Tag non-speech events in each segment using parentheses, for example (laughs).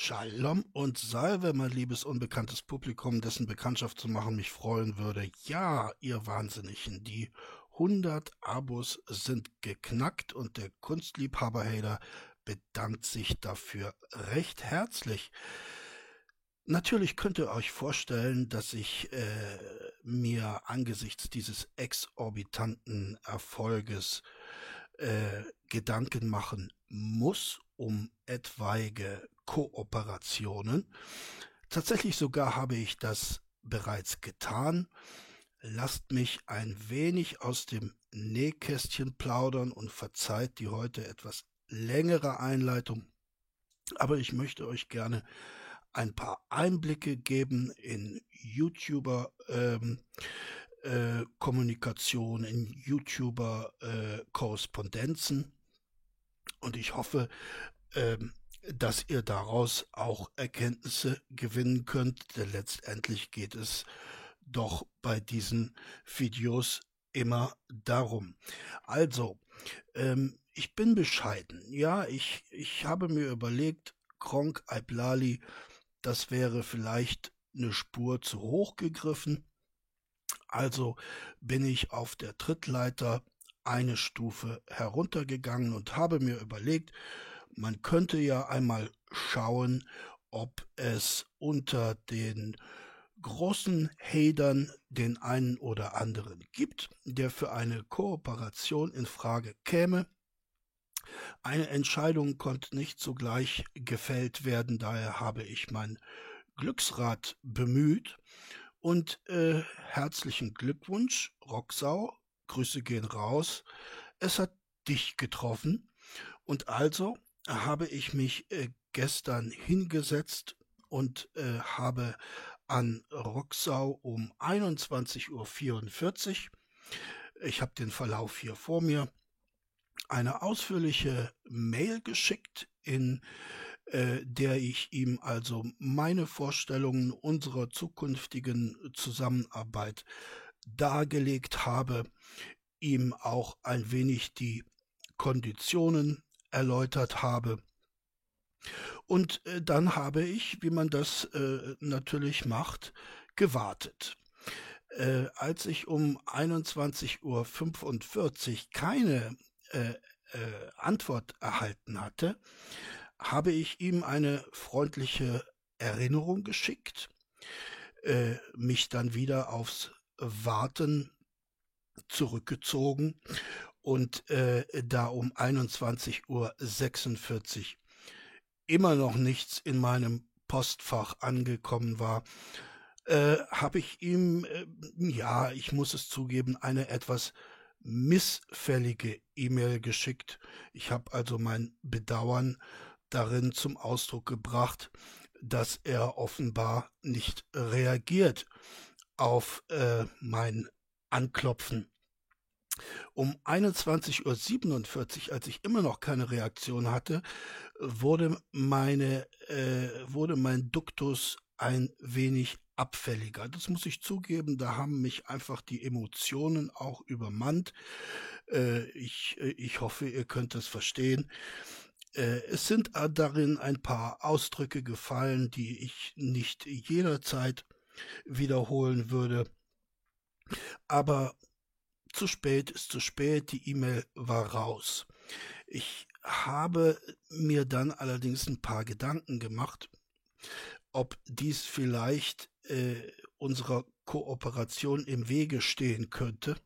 Shalom und Salve, mein liebes unbekanntes Publikum, dessen Bekanntschaft zu machen mich freuen würde. Ja, ihr Wahnsinnigen, die 100 Abos sind geknackt und der Kunstliebhaber-Hater bedankt sich dafür recht herzlich. Natürlich könnt ihr euch vorstellen, dass ich äh, mir angesichts dieses exorbitanten Erfolges äh, Gedanken machen muss um etwaige Kooperationen. Tatsächlich sogar habe ich das bereits getan. Lasst mich ein wenig aus dem Nähkästchen plaudern und verzeiht die heute etwas längere Einleitung. Aber ich möchte euch gerne ein paar Einblicke geben in YouTuber ähm, äh, Kommunikation, in YouTuber äh, Korrespondenzen. Und ich hoffe, ähm, dass ihr daraus auch Erkenntnisse gewinnen könnt, denn letztendlich geht es doch bei diesen Videos immer darum. Also, ähm, ich bin bescheiden. Ja, ich, ich habe mir überlegt, Kronk Aiblali, das wäre vielleicht eine Spur zu hoch gegriffen. Also bin ich auf der Trittleiter eine Stufe heruntergegangen und habe mir überlegt, man könnte ja einmal schauen, ob es unter den großen Hadern den einen oder anderen gibt, der für eine Kooperation in Frage käme. Eine Entscheidung konnte nicht sogleich gefällt werden, daher habe ich mein Glücksrad bemüht und äh, herzlichen Glückwunsch, Rocksau, Grüße gehen raus. Es hat dich getroffen und also habe ich mich äh, gestern hingesetzt und äh, habe an Roxau um 21.44 Uhr, ich habe den Verlauf hier vor mir, eine ausführliche Mail geschickt, in äh, der ich ihm also meine Vorstellungen unserer zukünftigen Zusammenarbeit dargelegt habe, ihm auch ein wenig die Konditionen erläutert habe. Und äh, dann habe ich, wie man das äh, natürlich macht, gewartet. Äh, als ich um 21.45 Uhr keine äh, äh, Antwort erhalten hatte, habe ich ihm eine freundliche Erinnerung geschickt, äh, mich dann wieder aufs Warten zurückgezogen und äh, da um 21.46 Uhr immer noch nichts in meinem Postfach angekommen war, äh, habe ich ihm, äh, ja, ich muss es zugeben, eine etwas missfällige E-Mail geschickt. Ich habe also mein Bedauern darin zum Ausdruck gebracht, dass er offenbar nicht reagiert auf äh, mein Anklopfen. Um 21.47 Uhr, als ich immer noch keine Reaktion hatte, wurde meine, äh, wurde mein Duktus ein wenig abfälliger. Das muss ich zugeben, da haben mich einfach die Emotionen auch übermannt. Äh, ich, äh, ich hoffe, ihr könnt es verstehen. Äh, es sind darin ein paar Ausdrücke gefallen, die ich nicht jederzeit wiederholen würde. Aber zu spät ist zu spät, die E-Mail war raus. Ich habe mir dann allerdings ein paar Gedanken gemacht, ob dies vielleicht äh, unserer Kooperation im Wege stehen könnte.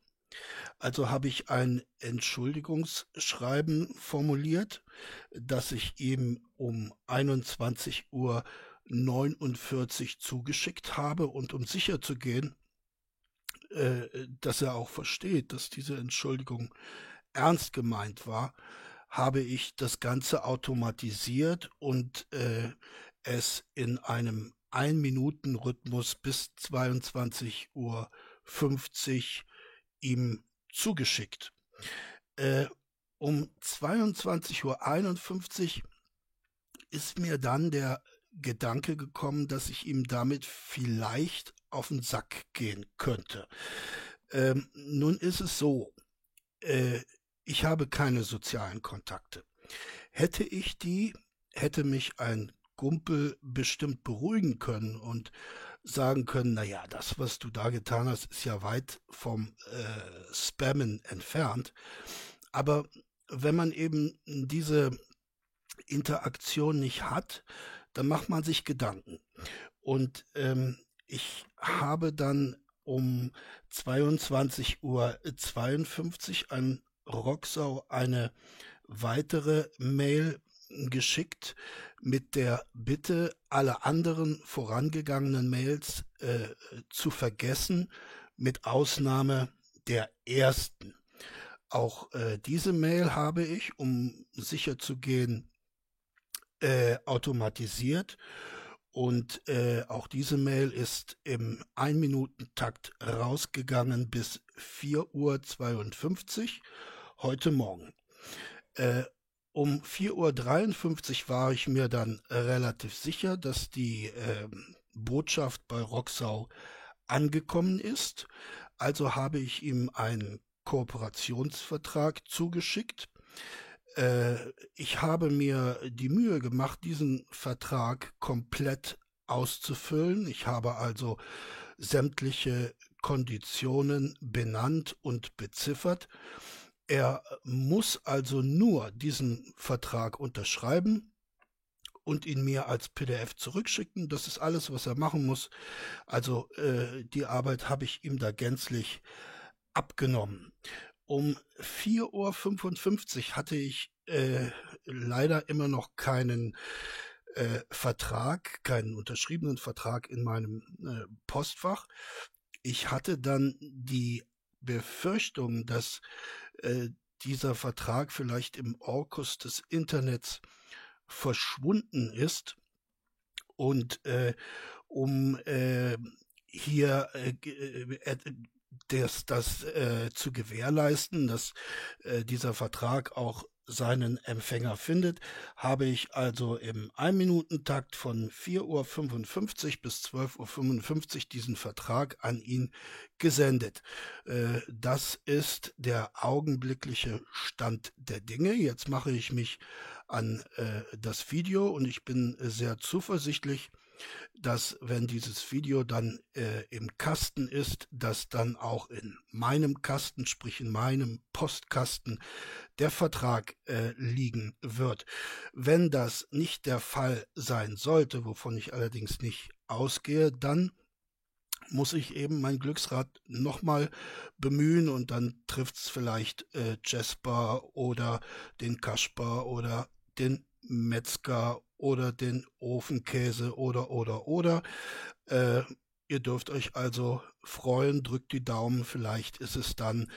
Also habe ich ein Entschuldigungsschreiben formuliert, das ich ihm um 21 Uhr 49 zugeschickt habe und um sicher zu gehen, äh, dass er auch versteht, dass diese Entschuldigung ernst gemeint war, habe ich das Ganze automatisiert und äh, es in einem Ein-Minuten-Rhythmus bis 22.50 Uhr ihm zugeschickt. Äh, um 22.51 Uhr ist mir dann der Gedanke gekommen, dass ich ihm damit vielleicht auf den Sack gehen könnte. Ähm, nun ist es so, äh, ich habe keine sozialen Kontakte. Hätte ich die, hätte mich ein Gumpel bestimmt beruhigen können und sagen können, naja, das, was du da getan hast, ist ja weit vom äh, Spammen entfernt. Aber wenn man eben diese Interaktion nicht hat, dann macht man sich Gedanken. Und ähm, ich habe dann um 22.52 Uhr an Roxau eine weitere Mail geschickt mit der Bitte, alle anderen vorangegangenen Mails äh, zu vergessen, mit Ausnahme der ersten. Auch äh, diese Mail habe ich, um sicher zu gehen, äh, automatisiert. Und äh, auch diese Mail ist im Ein-Minuten-Takt rausgegangen bis 4.52 Uhr heute Morgen. Äh, um 4.53 Uhr war ich mir dann relativ sicher, dass die äh, Botschaft bei Roxau angekommen ist. Also habe ich ihm einen Kooperationsvertrag zugeschickt. Äh, ich habe mir die Mühe gemacht, diesen Vertrag komplett auszufüllen. Ich habe also sämtliche Konditionen benannt und beziffert. Er muss also nur diesen Vertrag unterschreiben und ihn mir als PDF zurückschicken. Das ist alles, was er machen muss. Also äh, die Arbeit habe ich ihm da gänzlich abgenommen. Um 4.55 Uhr hatte ich äh, leider immer noch keinen äh, Vertrag, keinen unterschriebenen Vertrag in meinem äh, Postfach. Ich hatte dann die Befürchtung, dass äh, dieser Vertrag vielleicht im Orkus des Internets verschwunden ist und äh, um äh, hier äh, äh das, das äh, zu gewährleisten, dass äh, dieser Vertrag auch seinen Empfänger findet, habe ich also im Einminutentakt von 4.55 Uhr bis 12.55 Uhr diesen Vertrag an ihn gesendet. Äh, das ist der augenblickliche Stand der Dinge. Jetzt mache ich mich an äh, das Video und ich bin sehr zuversichtlich, dass wenn dieses Video dann äh, im Kasten ist, dass dann auch in meinem Kasten, sprich in meinem Postkasten, der Vertrag äh, liegen wird. Wenn das nicht der Fall sein sollte, wovon ich allerdings nicht ausgehe, dann muss ich eben mein Glücksrad nochmal bemühen und dann trifft es vielleicht äh, Jasper oder den Kasper oder den Metzger oder den Ofenkäse oder oder oder. Äh, ihr dürft euch also freuen, drückt die Daumen, vielleicht ist es dann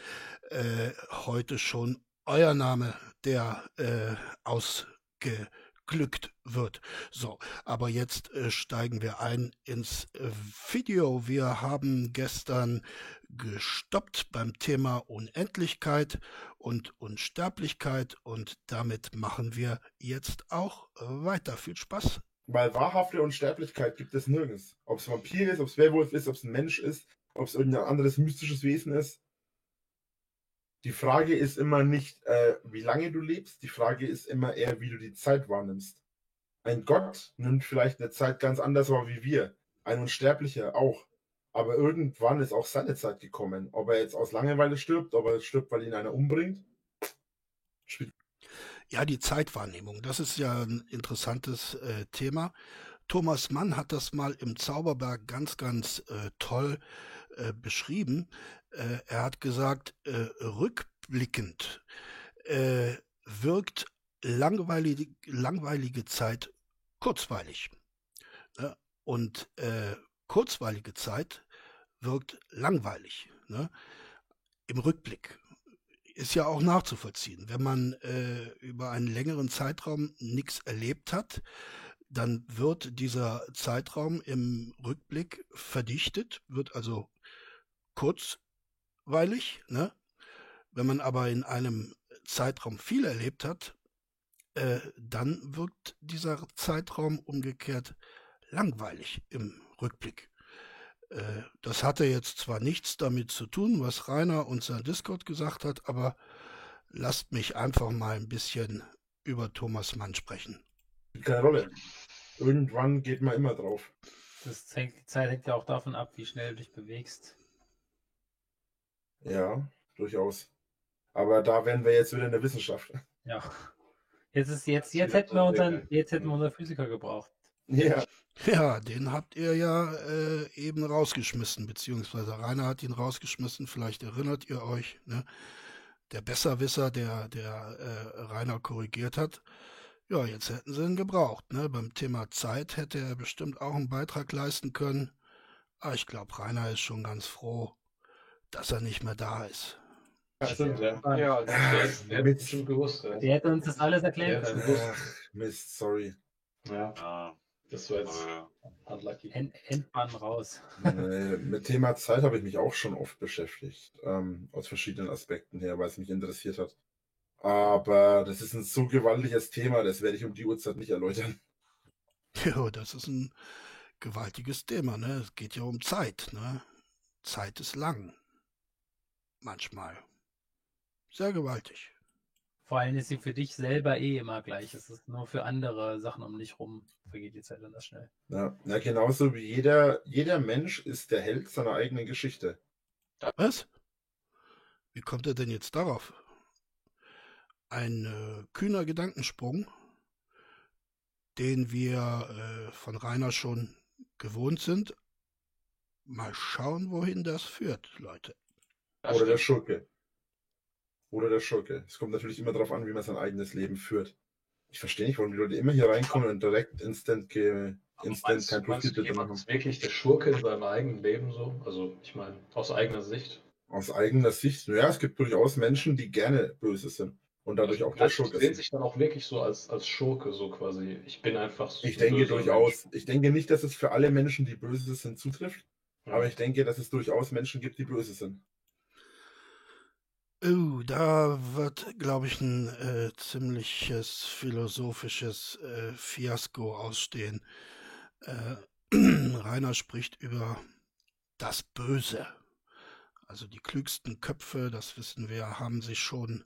äh, heute schon euer Name, der äh, ausgeglückt wird. So, aber jetzt äh, steigen wir ein ins äh, Video. Wir haben gestern gestoppt beim Thema Unendlichkeit und Unsterblichkeit und damit machen wir jetzt auch weiter. Viel Spaß. Weil wahrhafte Unsterblichkeit gibt es nirgends. Ob es Vampir ist, ob es Werwolf ist, ob es ein Mensch ist, ob es irgendein anderes mystisches Wesen ist. Die Frage ist immer nicht, äh, wie lange du lebst, die Frage ist immer eher, wie du die Zeit wahrnimmst. Ein Gott nimmt vielleicht eine Zeit ganz anders wahr wie wir. Ein Unsterblicher auch. Aber irgendwann ist auch seine Zeit gekommen. Ob er jetzt aus Langeweile stirbt, ob er stirbt, weil ihn einer umbringt. Ja, die Zeitwahrnehmung, das ist ja ein interessantes äh, Thema. Thomas Mann hat das mal im Zauberberg ganz, ganz äh, toll äh, beschrieben. Äh, er hat gesagt, äh, rückblickend äh, wirkt langweilige, langweilige Zeit kurzweilig. Ne? Und kurzweilige Zeit wirkt langweilig. Ne? Im Rückblick ist ja auch nachzuvollziehen. Wenn man äh, über einen längeren Zeitraum nichts erlebt hat, dann wird dieser Zeitraum im Rückblick verdichtet, wird also kurzweilig. Ne? Wenn man aber in einem Zeitraum viel erlebt hat, äh, dann wirkt dieser Zeitraum umgekehrt langweilig im Rückblick. Äh, das hatte jetzt zwar nichts damit zu tun, was Rainer und sein Discord gesagt hat, aber lasst mich einfach mal ein bisschen über Thomas Mann sprechen. Keine Rolle. Irgendwann geht man immer drauf. Das hängt, die Zeit hängt ja auch davon ab, wie schnell du dich bewegst. Ja, durchaus. Aber da wären wir jetzt wieder in der Wissenschaft. Ja. Jetzt ist jetzt, jetzt hätten wir unseren, jetzt hätten wir unseren Physiker gebraucht. Ja. Ja, den habt ihr ja äh, eben rausgeschmissen, beziehungsweise Rainer hat ihn rausgeschmissen, vielleicht erinnert ihr euch, ne? Der Besserwisser, der, der äh, Rainer korrigiert hat. Ja, jetzt hätten sie ihn gebraucht, ne? Beim Thema Zeit hätte er bestimmt auch einen Beitrag leisten können. Aber ich glaube, Rainer ist schon ganz froh, dass er nicht mehr da ist. Ja, stimmt, ja. Ja, der hat schon gewusst. Ja. Der hätte uns das alles erklären Der können. hat Ach, Mist, sorry. Ja, Ja, das war jetzt ja. unlucky. End, Endbahn raus. Äh, mit Thema Zeit habe ich mich auch schon oft beschäftigt, ähm, aus verschiedenen Aspekten her, weil es mich interessiert hat. Aber das ist ein so gewaltiges Thema, das werde ich um die Uhrzeit nicht erläutern. (laughs) Ja, das ist ein gewaltiges Thema, ne? Es geht ja um Zeit, ne? Zeit ist lang. Manchmal. Sehr gewaltig. Vor allem ist sie für dich selber eh immer gleich. Es ist nur für andere Sachen um dich rum. Vergeht die Zeit anders schnell. Ja, ja genauso wie jeder, jeder Mensch ist der Held seiner eigenen Geschichte. Was? Wie kommt er denn jetzt darauf? Ein äh, kühner Gedankensprung, den wir äh, von Rainer schon gewohnt sind. Mal schauen, wohin das führt, Leute. Das Oder der stimmt. Schurke. Oder der Schurke. Es kommt natürlich immer darauf an, wie man sein eigenes Leben führt. Ich verstehe nicht, warum die Leute immer hier reinkommen und direkt instant, ge Aber instant meinst, kein Profit machen. ist wirklich der Schurke in seinem eigenen Leben so? Also, ich meine, aus eigener Sicht. Aus eigener Sicht. Ja, es gibt durchaus Menschen, die gerne böse sind. Und dadurch auch der Schurke die sehen sich dann auch wirklich so als, als Schurke, so quasi. Ich bin einfach so. Ich denke durchaus. Mensch. Ich denke nicht, dass es für alle Menschen, die böse sind, zutrifft. Ja. Aber ich denke, dass es durchaus Menschen gibt, die böse sind. Oh, da wird, glaube ich, ein äh, ziemliches philosophisches äh, Fiasko ausstehen. Äh, (clears throat) Rainer spricht über das Böse. Also die klügsten Köpfe, das wissen wir, haben sich schon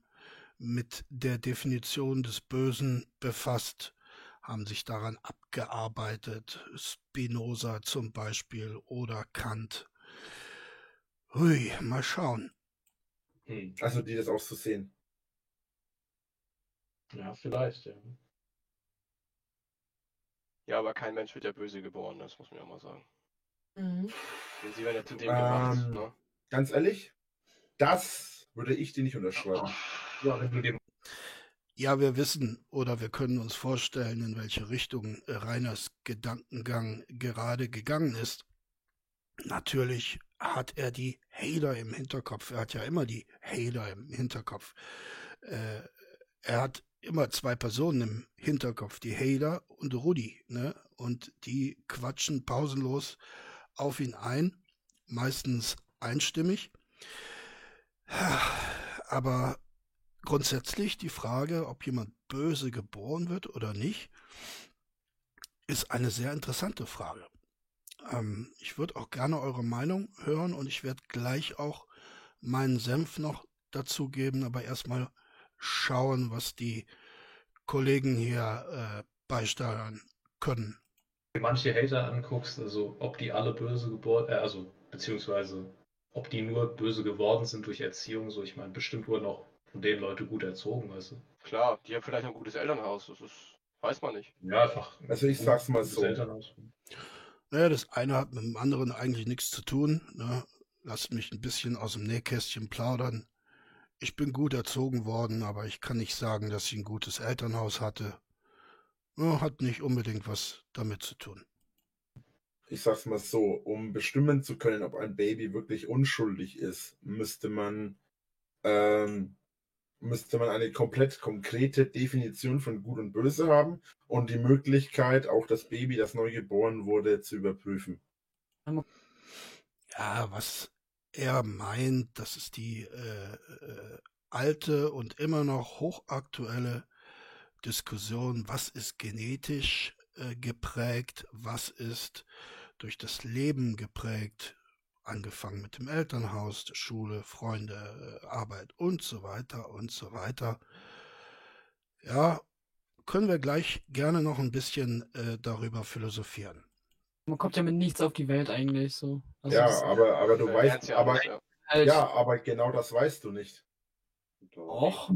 mit der Definition des Bösen befasst, haben sich daran abgearbeitet. Spinoza zum Beispiel oder Kant. Hui, mal schauen. Hm. Also die das auch so sehen. Ja, vielleicht, ja. Ja, aber kein Mensch wird ja böse geboren, das muss man ja mal sagen. Mhm. Sie werden ja zu dem gemacht, Ähm, ne? Ganz ehrlich, das würde ich dir nicht unterschreiben. Ja, wenn du dir Ja, wir wissen oder wir können uns vorstellen, in welche Richtung äh, Reiners Gedankengang gerade gegangen ist. Natürlich hat er die Hater im Hinterkopf. Er hat ja immer die Hater im Hinterkopf. Äh, er hat immer zwei Personen im Hinterkopf, die Hater und Rudi, ne? Und die quatschen pausenlos auf ihn ein, meistens einstimmig. Aber grundsätzlich die Frage, ob jemand böse geboren wird oder nicht, ist eine sehr interessante Frage. Ähm, ich würde auch gerne eure Meinung hören und ich werde gleich auch meinen Senf noch dazu geben, aber erstmal schauen, was die Kollegen hier äh, beisteuern können. dir manche Hater anguckst, also ob die alle böse geboren, äh, also beziehungsweise ob die nur böse geworden sind durch Erziehung, so ich meine, bestimmt wurden auch von den Leute gut erzogen, weißt du. Klar, die haben vielleicht ein gutes Elternhaus, das ist, weiß man nicht. Ja, einfach. Also ich sag's mal gutes so. Elternhaus. Naja, das eine hat mit dem anderen eigentlich nichts zu tun. Ne? Lasst mich ein bisschen aus dem Nähkästchen plaudern. Ich bin gut erzogen worden, aber ich kann nicht sagen, dass ich ein gutes Elternhaus hatte. Hat nicht unbedingt was damit zu tun. Ich sag's mal so, um bestimmen zu können, ob ein Baby wirklich unschuldig ist, müsste man ähm, müsste man eine komplett konkrete Definition von Gut und Böse haben und die Möglichkeit, auch das Baby, das neu geboren wurde, zu überprüfen. Ja, was er meint, das ist die äh, äh, alte und immer noch hochaktuelle Diskussion, was ist genetisch äh, geprägt, was ist durch das Leben geprägt, angefangen mit dem Elternhaus, der Schule, Freunde, äh, Arbeit und so weiter und so weiter. Ja, können wir gleich gerne noch ein bisschen äh, darüber philosophieren. Man kommt ja mit nichts auf die Welt eigentlich so. Also ja, aber, aber du weißt, ja aber, ja. halt, ja, aber genau das weißt du nicht. Och,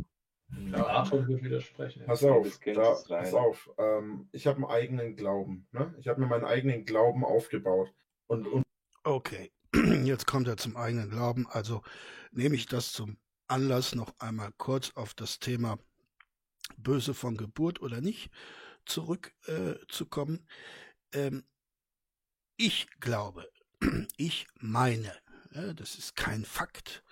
Der Arthur wird widersprechen. Pass Ja, auf, da, pass auf. Ähm, ich habe einen eigenen Glauben. Ne? Ich habe mir meinen eigenen Glauben aufgebaut. Und, und Okay, (clears throat) jetzt kommt er zum eigenen Glauben. Also nehme ich das zum Anlass, noch einmal kurz auf das Thema Böse von Geburt oder nicht zurückzukommen. Äh, ähm, ich glaube, (clears throat) ich meine, ja, das ist kein Fakt,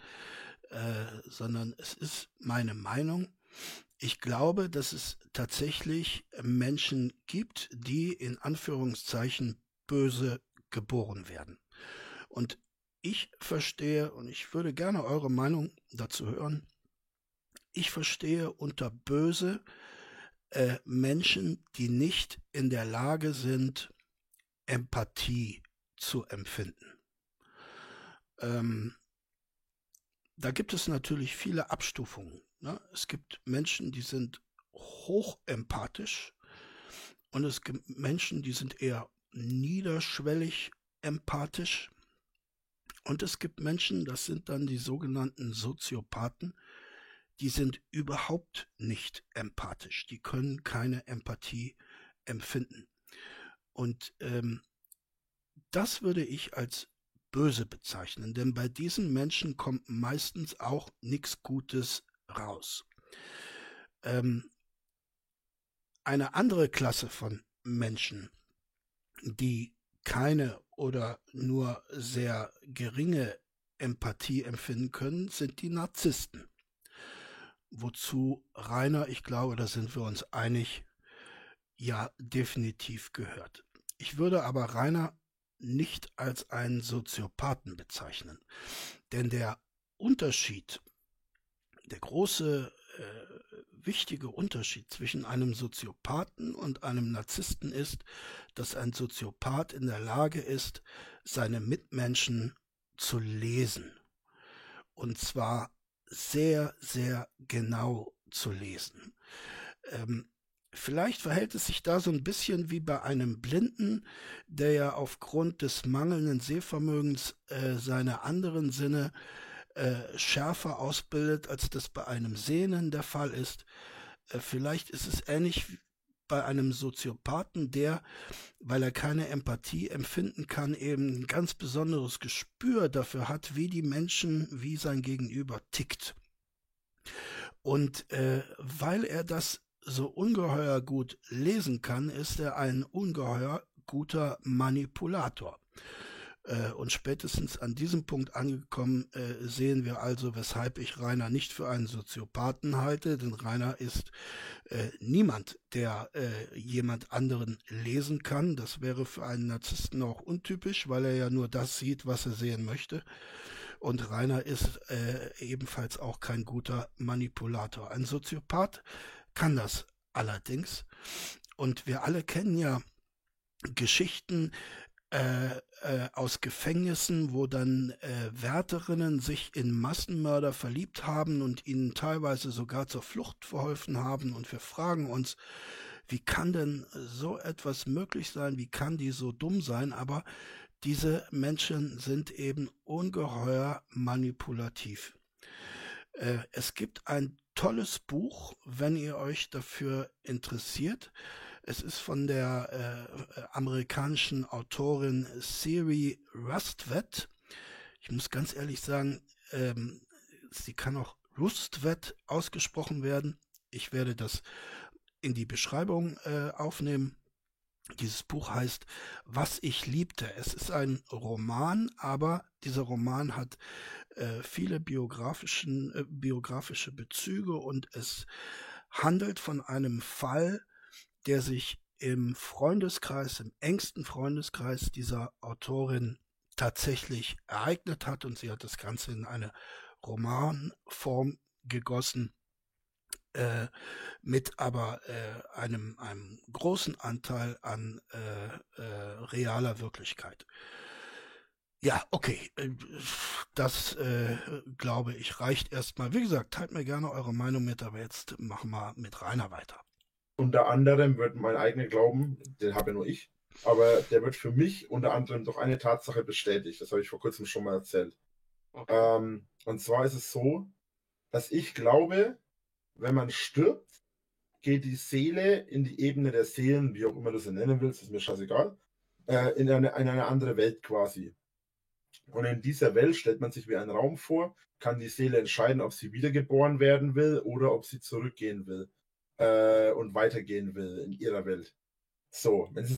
äh, sondern es ist meine Meinung. Ich glaube, dass es tatsächlich Menschen gibt, die in Anführungszeichen böse geboren werden. Und ich verstehe, und ich würde gerne eure Meinung dazu hören, ich verstehe unter böse äh, Menschen, die nicht in der Lage sind, Empathie zu empfinden. Ähm, da gibt es natürlich viele Abstufungen. Ne? Es gibt Menschen, die sind hochempathisch und es gibt Menschen, die sind eher niederschwellig empathisch. Und es gibt Menschen, das sind dann die sogenannten Soziopathen, die sind überhaupt nicht empathisch. Die können keine Empathie empfinden. Und ähm, das würde ich als böse bezeichnen, denn bei diesen Menschen kommt meistens auch nichts Gutes raus. Ähm, eine andere Klasse von Menschen, die keine oder nur sehr geringe Empathie empfinden können, sind die Narzissten. Wozu Rainer, ich glaube, da sind wir uns einig, ja definitiv gehört. Ich würde aber Rainer nicht als einen Soziopathen bezeichnen, denn der Unterschied, der große äh, wichtige Unterschied zwischen einem Soziopathen und einem Narzissten ist, dass ein Soziopath in der Lage ist, seine Mitmenschen zu lesen. Und zwar sehr, sehr genau zu lesen. Ähm, vielleicht verhält es sich da so ein bisschen wie bei einem Blinden, der ja aufgrund des mangelnden Sehvermögens äh, seine anderen Sinne äh, schärfer ausbildet, als das bei einem Sehenden der Fall ist. Äh, vielleicht ist es ähnlich bei einem Soziopathen, der, weil er keine Empathie empfinden kann, eben ein ganz besonderes Gespür dafür hat, wie die Menschen, wie sein Gegenüber tickt. Und äh, weil er das so ungeheuer gut lesen kann, ist er ein ungeheuer guter Manipulator. Äh, und spätestens an diesem Punkt angekommen äh, sehen wir also, weshalb ich Rainer nicht für einen Soziopathen halte, denn Rainer ist äh, niemand, der jemand anderen lesen kann. Das wäre für einen Narzissten auch untypisch, weil er ja nur das sieht, was er sehen möchte. Und Rainer ist ebenfalls auch kein guter Manipulator. Ein Soziopath kann das allerdings. Und wir alle kennen ja Geschichten äh, äh, aus Gefängnissen, wo dann äh, Wärterinnen sich in Massenmörder verliebt haben und ihnen teilweise sogar zur Flucht verholfen haben. Und wir fragen uns, wie kann denn so etwas möglich sein? Wie kann die so dumm sein? Aber diese Menschen sind eben ungeheuer manipulativ. Äh, es gibt ein tolles Buch, wenn ihr euch dafür interessiert. Es ist von der äh, amerikanischen Autorin Siri Rustvet. Ich muss ganz ehrlich sagen, ähm, sie kann auch Rustvet ausgesprochen werden. Ich werde das in die Beschreibung äh, aufnehmen. Dieses Buch heißt Was ich liebte. Es ist ein Roman, aber dieser Roman hat äh, viele biografischen, äh, biografische Bezüge und es handelt von einem Fall, der sich im Freundeskreis, im engsten Freundeskreis dieser Autorin tatsächlich ereignet hat und sie hat das Ganze in eine Romanform gegossen äh, mit aber äh, einem, einem großen Anteil an äh, äh, realer Wirklichkeit. Ja, okay, äh, das äh, glaube ich reicht erstmal. Wie gesagt, teilt mir gerne eure Meinung mit, aber jetzt machen wir mit Rainer weiter. Unter anderem wird mein eigener Glauben, den habe nur ich, aber der wird für mich unter anderem durch eine Tatsache bestätigt. Das habe ich vor kurzem schon mal erzählt. Okay. Ähm, und zwar ist es so, dass ich glaube, wenn man stirbt, geht die Seele in die Ebene der Seelen, wie auch immer du sie nennen willst, ist mir scheißegal, äh, in, eine, in eine andere Welt quasi. Und in dieser Welt stellt man sich wie einen Raum vor, kann die Seele entscheiden, ob sie wiedergeboren werden will oder ob sie zurückgehen will äh, und weitergehen will in ihrer Welt. So, wenn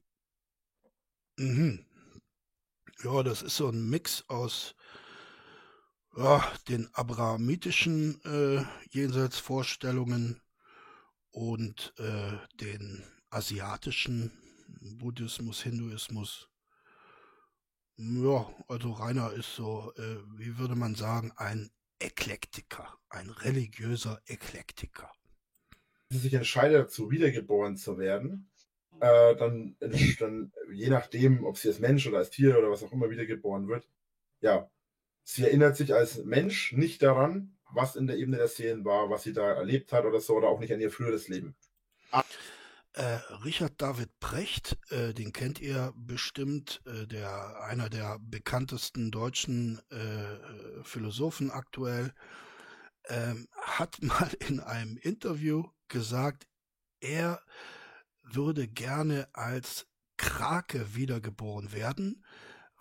Mhm. Ja, das ist so ein Mix aus ja, den abrahamitischen äh, Jenseitsvorstellungen und äh, den asiatischen Buddhismus, Hinduismus. Ja, also Rainer ist so, äh, wie würde man sagen, ein Eklektiker, ein religiöser Eklektiker. Sich entscheidet dazu, wiedergeboren zu werden, äh, dann, (laughs) dann, je nachdem, ob sie als Mensch oder als Tier oder was auch immer wiedergeboren wird, ja, sie erinnert sich als Mensch nicht daran, was in der Ebene der Seelen war, was sie da erlebt hat oder so, oder auch nicht an ihr früheres Leben. Äh, Richard David Precht, äh, den kennt ihr bestimmt, äh, der einer der bekanntesten deutschen äh, Philosophen aktuell, ähm, hat mal (laughs) in einem Interview gesagt, er würde gerne als Krake wiedergeboren werden,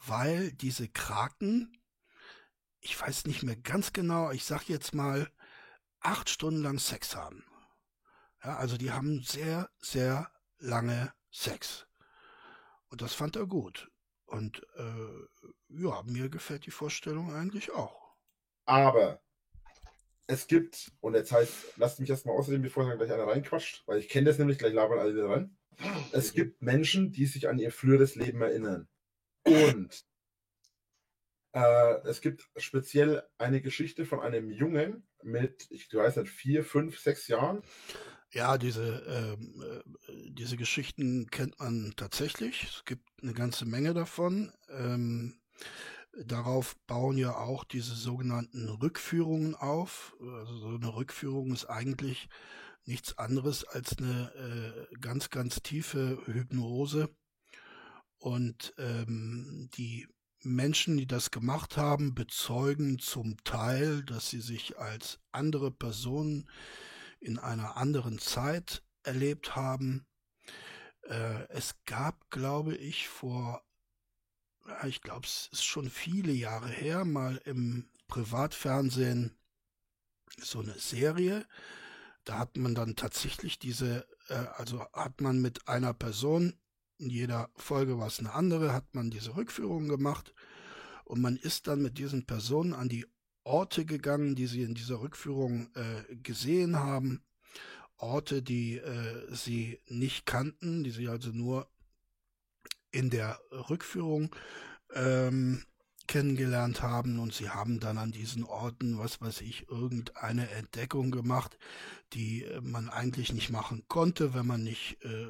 weil diese Kraken, ich weiß nicht mehr ganz genau, ich sag jetzt mal, acht Stunden lang Sex haben. Ja, also die haben sehr, sehr lange Sex. Und das fand er gut. Und äh, ja, mir gefällt die Vorstellung eigentlich auch. Aber es gibt, und jetzt heißt, lasst mich erstmal außerdem, bevor dann gleich einer reinquatscht, weil ich kenne das nämlich, gleich labern alle wieder rein. Es gibt Menschen, die sich an ihr früheres Leben erinnern. Und äh, es gibt speziell eine Geschichte von einem Jungen mit, ich weiß nicht, vier, fünf, sechs Jahren. Ja, diese, ähm, äh, diese Geschichten kennt man tatsächlich. Es gibt eine ganze Menge davon. Ähm, darauf bauen ja auch diese sogenannten Rückführungen auf. Also so eine Rückführung ist eigentlich nichts anderes als eine äh, ganz, ganz tiefe Hypnose. Und ähm, die Menschen, die das gemacht haben, bezeugen zum Teil, dass sie sich als andere Personen in einer anderen Zeit erlebt haben. Äh, es gab, glaube ich, vor, ich glaube, es ist schon viele Jahre her, mal im Privatfernsehen so eine Serie. Da hat man dann tatsächlich diese, äh, also hat man mit einer Person, in jeder Folge war es eine andere, hat man diese Rückführung gemacht und man ist dann mit diesen Personen an die Orte gegangen, die sie in dieser Rückführung äh, gesehen haben. Orte, die äh, sie nicht kannten, die sie also nur in der Rückführung ähm, kennengelernt haben und sie haben dann an diesen Orten, was weiß ich, irgendeine Entdeckung gemacht, die äh, man eigentlich nicht machen konnte, wenn man nicht äh,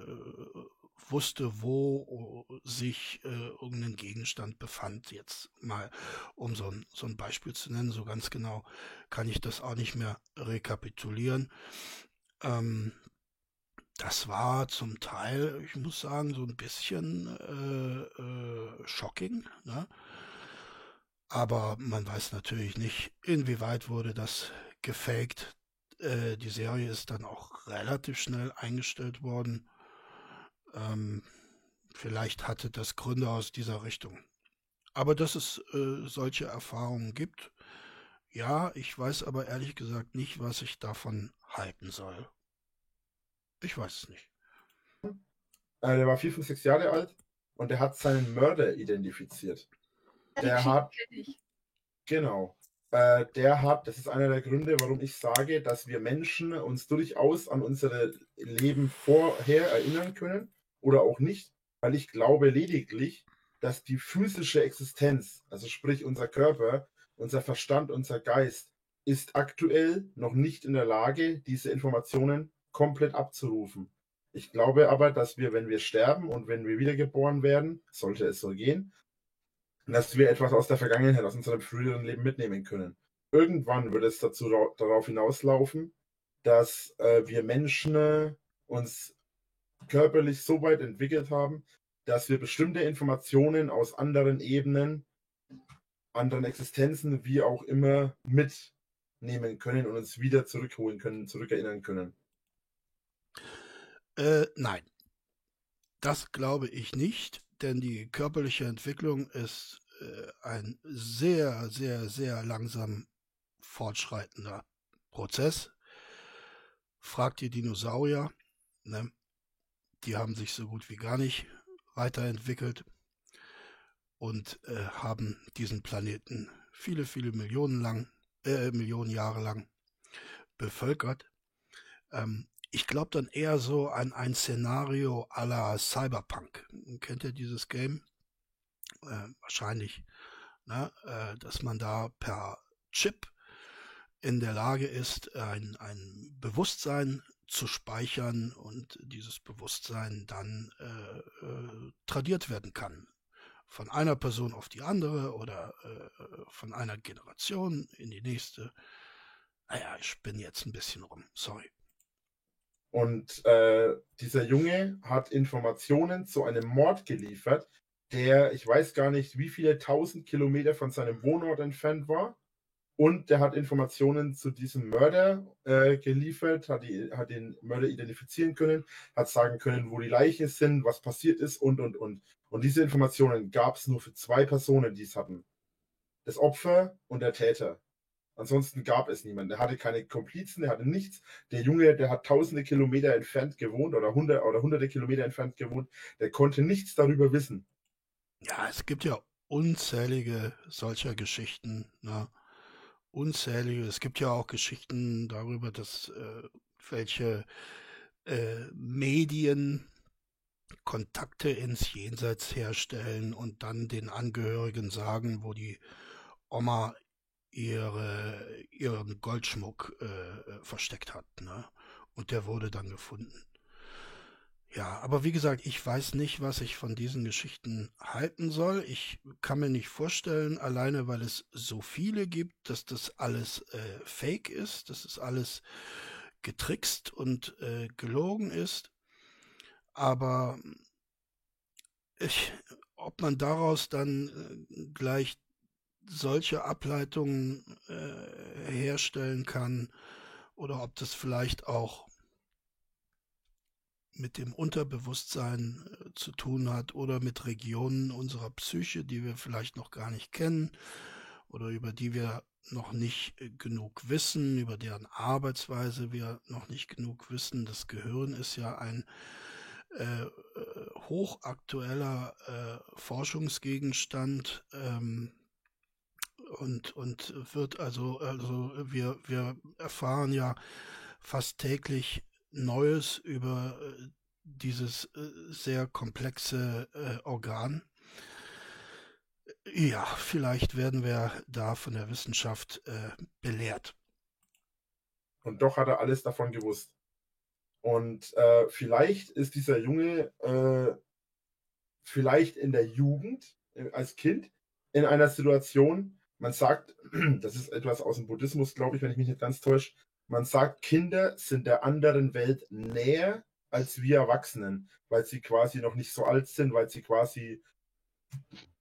wusste, wo sich äh, irgendein Gegenstand befand. Jetzt mal, um so ein, so ein Beispiel zu nennen, so ganz genau kann ich das auch nicht mehr rekapitulieren. Ähm, das war zum Teil, ich muss sagen, so ein bisschen äh, äh, shocking. Ne? Aber man weiß natürlich nicht, inwieweit wurde das gefaked. Äh, die Serie ist dann auch relativ schnell eingestellt worden. Ähm, vielleicht hatte das Gründe aus dieser Richtung. Aber dass es äh, solche Erfahrungen gibt, ja, ich weiß aber ehrlich gesagt nicht, was ich davon halten soll. Ich weiß es nicht. Äh, der war vier, fünf, sechs Jahre alt und der hat seinen Mörder identifiziert. Der hat, genau, äh, der hat, das ist einer der Gründe, warum ich sage, dass wir Menschen uns durchaus an unsere Leben vorher erinnern können oder auch nicht, weil ich glaube lediglich, dass die physische Existenz, also sprich unser Körper, unser Verstand, unser Geist, ist aktuell noch nicht in der Lage, diese Informationen komplett abzurufen. Ich glaube aber, dass wir, wenn wir sterben und wenn wir wiedergeboren werden, sollte es so gehen, dass wir etwas aus der Vergangenheit, aus unserem früheren Leben mitnehmen können. Irgendwann wird es dazu darauf hinauslaufen, dass äh, wir Menschen äh, uns körperlich so weit entwickelt haben, dass wir bestimmte Informationen aus anderen Ebenen, anderen Existenzen, wie auch immer, mitnehmen können und uns wieder zurückholen können, zurückerinnern können. Äh, nein. Das glaube ich nicht, denn die körperliche Entwicklung ist äh, ein sehr, sehr, sehr langsam fortschreitender Prozess. Fragt die Dinosaurier, ne? die haben sich so gut wie gar nicht weiterentwickelt und äh, haben diesen Planeten viele, viele Millionen lang, äh, Millionen Jahre lang bevölkert. Ähm, ich glaube dann eher so an ein Szenario à la Cyberpunk. Kennt ihr dieses Game? Äh, wahrscheinlich, ne? äh, dass man da per Chip in der Lage ist, ein, ein Bewusstsein zu speichern und dieses Bewusstsein dann äh, äh, tradiert werden kann. Von einer Person auf die andere oder äh, von einer Generation in die nächste. Naja, ich bin jetzt ein bisschen rum, sorry. Und äh, dieser Junge hat Informationen zu einem Mord geliefert, der, ich weiß gar nicht, wie viele tausend Kilometer von seinem Wohnort entfernt war. Und der hat Informationen zu diesem Mörder äh, geliefert, hat, die, hat, den Mörder identifizieren können, hat sagen können, wo die Leichen sind, was passiert ist und, und, und. Und diese Informationen gab es nur für zwei Personen, die es hatten. Das Opfer und der Täter. Ansonsten gab es niemanden. Der hatte keine Komplizen, der hatte nichts. Der Junge, der hat tausende Kilometer entfernt gewohnt oder, hundert, oder hunderte Kilometer entfernt gewohnt. Der konnte nichts darüber wissen. Ja, es gibt ja unzählige solcher Geschichten. Ne? Unzählige. Es gibt ja auch Geschichten darüber, dass äh, welche äh, Medien Kontakte ins Jenseits herstellen und dann den Angehörigen sagen, wo die Oma ihre, ihren Goldschmuck äh, versteckt hat. Ne? Und der wurde dann gefunden. Ja, aber wie gesagt, ich weiß nicht, was ich von diesen Geschichten halten soll. Ich kann mir nicht vorstellen, alleine weil es so viele gibt, dass das alles äh, fake ist, dass es alles getrickst und äh, gelogen ist. Aber ich, ob man daraus dann äh, gleich solche Ableitungen äh, herstellen kann oder ob das vielleicht auch mit dem Unterbewusstsein äh, zu tun hat oder mit Regionen unserer Psyche, die wir vielleicht noch gar nicht kennen oder über die wir noch nicht äh, genug wissen, über deren Arbeitsweise wir noch nicht genug wissen. Das Gehirn ist ja ein äh, äh hochaktueller äh, Forschungsgegenstand. Ähm, und, und wird also, also wir, wir erfahren ja fast täglich Neues über äh, dieses äh, sehr komplexe äh, Organ. Ja, vielleicht werden wir da von der Wissenschaft belehrt. Und doch hat er alles davon gewusst. Und äh, vielleicht ist dieser Junge äh, vielleicht in der Jugend, als Kind, in einer Situation, man sagt, (clears throat) das ist etwas aus dem Buddhismus, glaube ich, wenn ich mich nicht ganz täusche, man sagt, Kinder sind der anderen Welt näher als wir Erwachsenen, weil sie quasi noch nicht so alt sind, weil sie quasi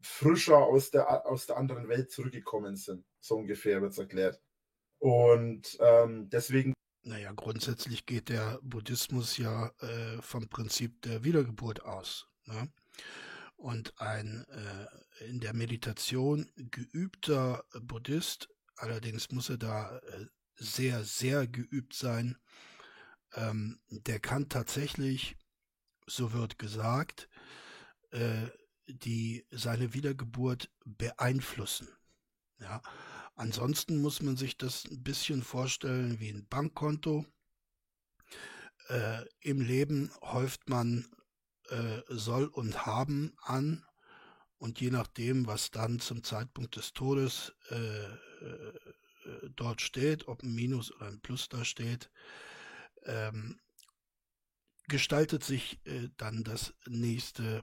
frischer aus der, aus der anderen Welt zurückgekommen sind. So ungefähr wird es erklärt. Und ähm, deswegen. Naja, grundsätzlich geht der Buddhismus ja äh, vom Prinzip der Wiedergeburt aus. Ne? Und ein äh, in der Meditation geübter Buddhist, allerdings muss er da äh, sehr, sehr geübt sein, ähm, der kann tatsächlich, so wird gesagt, äh, die seine Wiedergeburt beeinflussen. Ja. Ansonsten muss man sich das ein bisschen vorstellen wie ein Bankkonto. Äh, Im Leben häuft man äh, soll und haben an und je nachdem, was dann zum Zeitpunkt des Todes äh, äh, dort steht, ob ein Minus oder ein Plus da steht, ähm, gestaltet sich äh, dann das nächste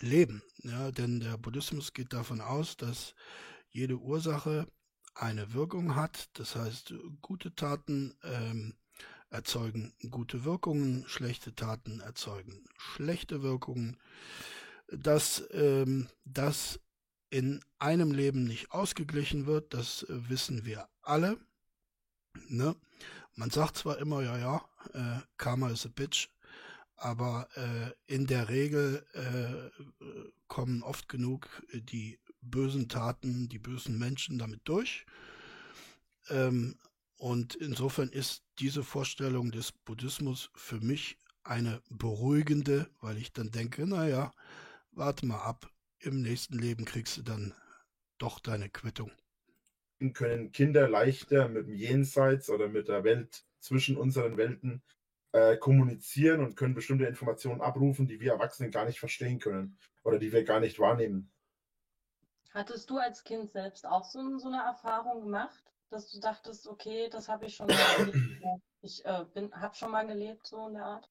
Leben. Ja, denn der Buddhismus geht davon aus, dass jede Ursache eine Wirkung hat. Das heißt, gute Taten ähm, erzeugen gute Wirkungen, schlechte Taten erzeugen schlechte Wirkungen. Dass ähm, das in einem Leben nicht ausgeglichen wird, das äh, wissen wir alle. Ne? Man sagt zwar immer, ja, ja, äh, Karma is a bitch, aber äh, in der Regel äh, kommen oft genug die bösen Taten, die bösen Menschen damit durch. Ähm, und insofern ist diese Vorstellung des Buddhismus für mich eine beruhigende, weil ich dann denke, naja, warte mal ab, im nächsten Leben kriegst du dann doch deine Quittung. Können Kinder leichter mit dem Jenseits oder mit der Welt zwischen unseren Welten äh, kommunizieren und können bestimmte Informationen abrufen, die wir Erwachsenen gar nicht verstehen können oder die wir gar nicht wahrnehmen. Hattest du als Kind selbst auch so, so eine Erfahrung gemacht, dass du dachtest, okay, das habe ich schon mal erlebt. (clears throat) Ich äh, habe schon mal gelebt, so in der Art?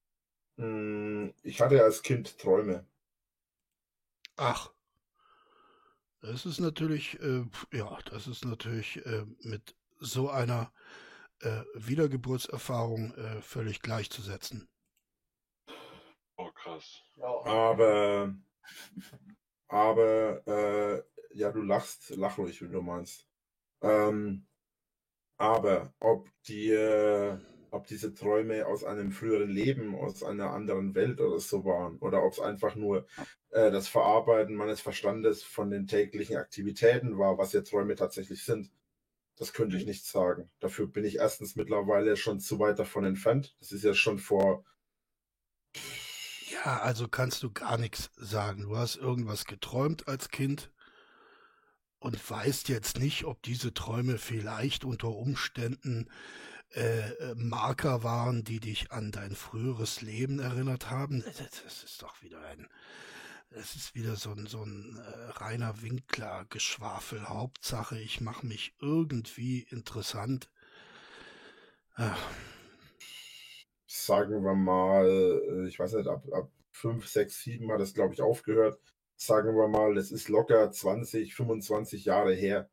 Hm, ich hatte als Kind Träume. Ach, das ist natürlich, äh, ja, das ist natürlich äh, mit so einer äh, Wiedergeburtserfahrung äh, völlig gleichzusetzen. Oh, krass. Aber, aber, äh, ja, du lachst, lach ruhig, wenn du meinst. Ähm, aber ob die, äh, ob diese Träume aus einem früheren Leben, aus einer anderen Welt oder so waren, oder ob es einfach nur äh, das Verarbeiten meines Verstandes von den täglichen Aktivitäten war, was ja Träume tatsächlich sind, das könnte ich nicht sagen. Dafür bin ich erstens mittlerweile schon zu weit davon entfernt. Das ist ja schon vor. Ja, also kannst du gar nichts sagen. Du hast irgendwas geträumt als Kind und weißt jetzt nicht, ob diese Träume vielleicht unter Umständen äh, äh, Marker waren, die dich an dein früheres Leben erinnert haben. Das ist doch wieder ein, das ist wieder so ein, so ein äh, reiner Winkler-Geschwafel. Hauptsache, ich mache mich irgendwie interessant. Ach. Sagen wir mal, äh, ich weiß nicht, ab, ab 5, 6, 7 hat das, glaube ich, aufgehört. Sagen wir mal, es ist locker 20, 25 Jahre her.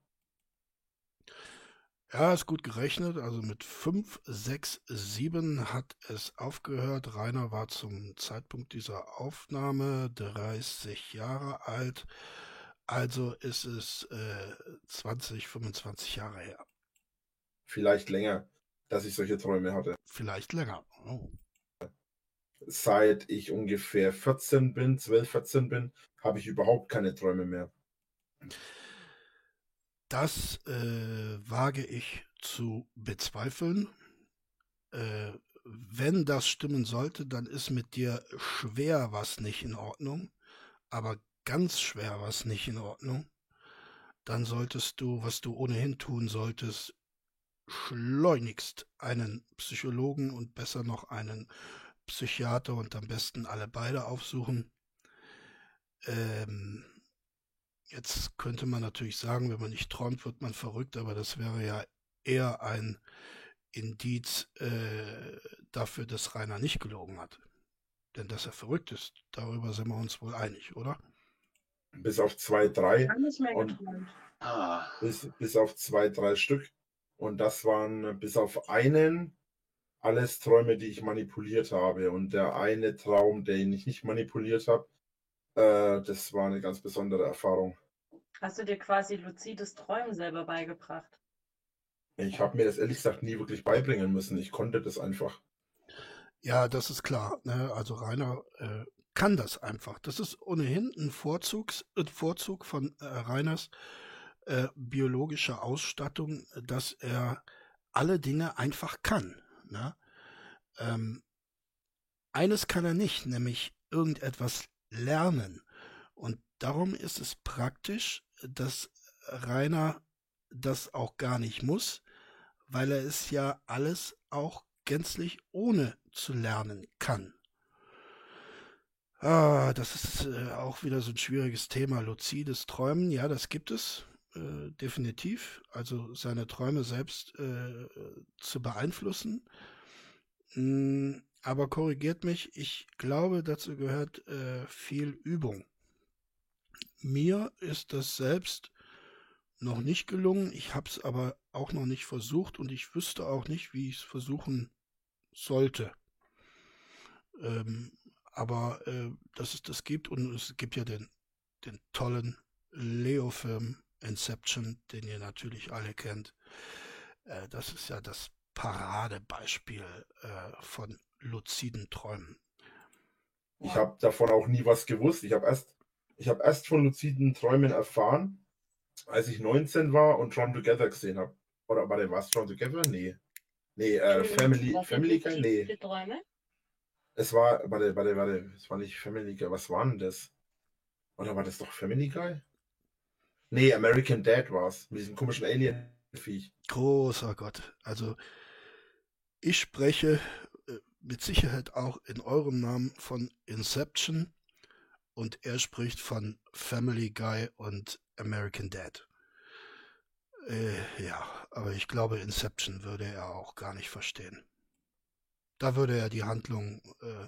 Ja, ist gut gerechnet. Also mit 5, 6, 7 hat es aufgehört. Rainer war zum Zeitpunkt dieser Aufnahme 30 Jahre alt. Also ist es äh, 20, 25 Jahre her. Vielleicht länger, dass ich solche Träume hatte. Vielleicht länger. Oh. Seit ich ungefähr 14 bin, 12, 14 bin, habe ich überhaupt keine Träume mehr. Das äh, wage ich zu bezweifeln. Äh, wenn das stimmen sollte, dann ist mit dir schwer was nicht in Ordnung, aber ganz schwer was nicht in Ordnung. Dann solltest du, was du ohnehin tun solltest, schleunigst einen Psychologen und besser noch einen Psychiater und am besten alle beide aufsuchen. Ähm, Jetzt könnte man natürlich sagen, wenn man nicht träumt, wird man verrückt, aber das wäre ja eher ein Indiz äh, dafür, dass Rainer nicht gelogen hat. Denn dass er verrückt ist, darüber sind wir uns wohl einig, oder? Bis auf zwei, drei. Gar nicht mehr Und- geträumt. Ah, Bis, bis auf zwei, drei Stück. Und das waren bis auf einen alles Träume, die ich manipuliert habe. Und der eine Traum, den ich nicht manipuliert habe, äh, das war eine ganz besondere Erfahrung. Hast du dir quasi luzides Träumen selber beigebracht? Ich habe mir das ehrlich gesagt nie wirklich beibringen müssen. Ich konnte das einfach. Ja, das ist klar. Ne? Also Rainer äh, kann das einfach. Das ist ohnehin ein Vorzugs, äh, Vorzug von äh, Rainers äh, biologischer Ausstattung, dass er alle Dinge einfach kann. Ne? Ähm, eines kann er nicht, nämlich irgendetwas lernen. Und darum ist es praktisch, dass Rainer das auch gar nicht muss, weil er es ja alles auch gänzlich ohne zu lernen kann. Ah, das ist äh, auch wieder so ein schwieriges Thema. Luzides Träumen, ja, das gibt es äh, definitiv. Also seine Träume selbst äh, zu beeinflussen. Mm, aber korrigiert mich, ich glaube, dazu gehört äh, viel Übung. Mir ist das selbst noch nicht gelungen. Ich habe es aber auch noch nicht versucht und ich wüsste auch nicht, wie ich es versuchen sollte. Ähm, aber äh, dass es das gibt und es gibt ja den, den tollen Leo-Film Inception, den ihr natürlich alle kennt. Äh, das ist ja das Paradebeispiel äh, von luziden Träumen. Ich habe davon auch nie was gewusst. Ich habe erst, ich habe erst von luziden Träumen erfahren, als ich 19 war und Drawn Together gesehen habe. Oder war der was Drawn Together? Nee. Nee, äh, Family, Family Guy? Nee. Träume? Es war, warte, warte, warte, es war nicht Family Guy. Was war denn das? Oder war das doch Family Guy? Nee, American Dad war's. Mit diesem komischen Alien-Viech. Großer Gott. Also ich spreche mit Sicherheit auch in eurem Namen von Inception und er spricht von Family Guy und American Dad. Äh, ja, aber ich glaube, Inception würde er auch gar nicht verstehen. Da würde er die Handlung äh,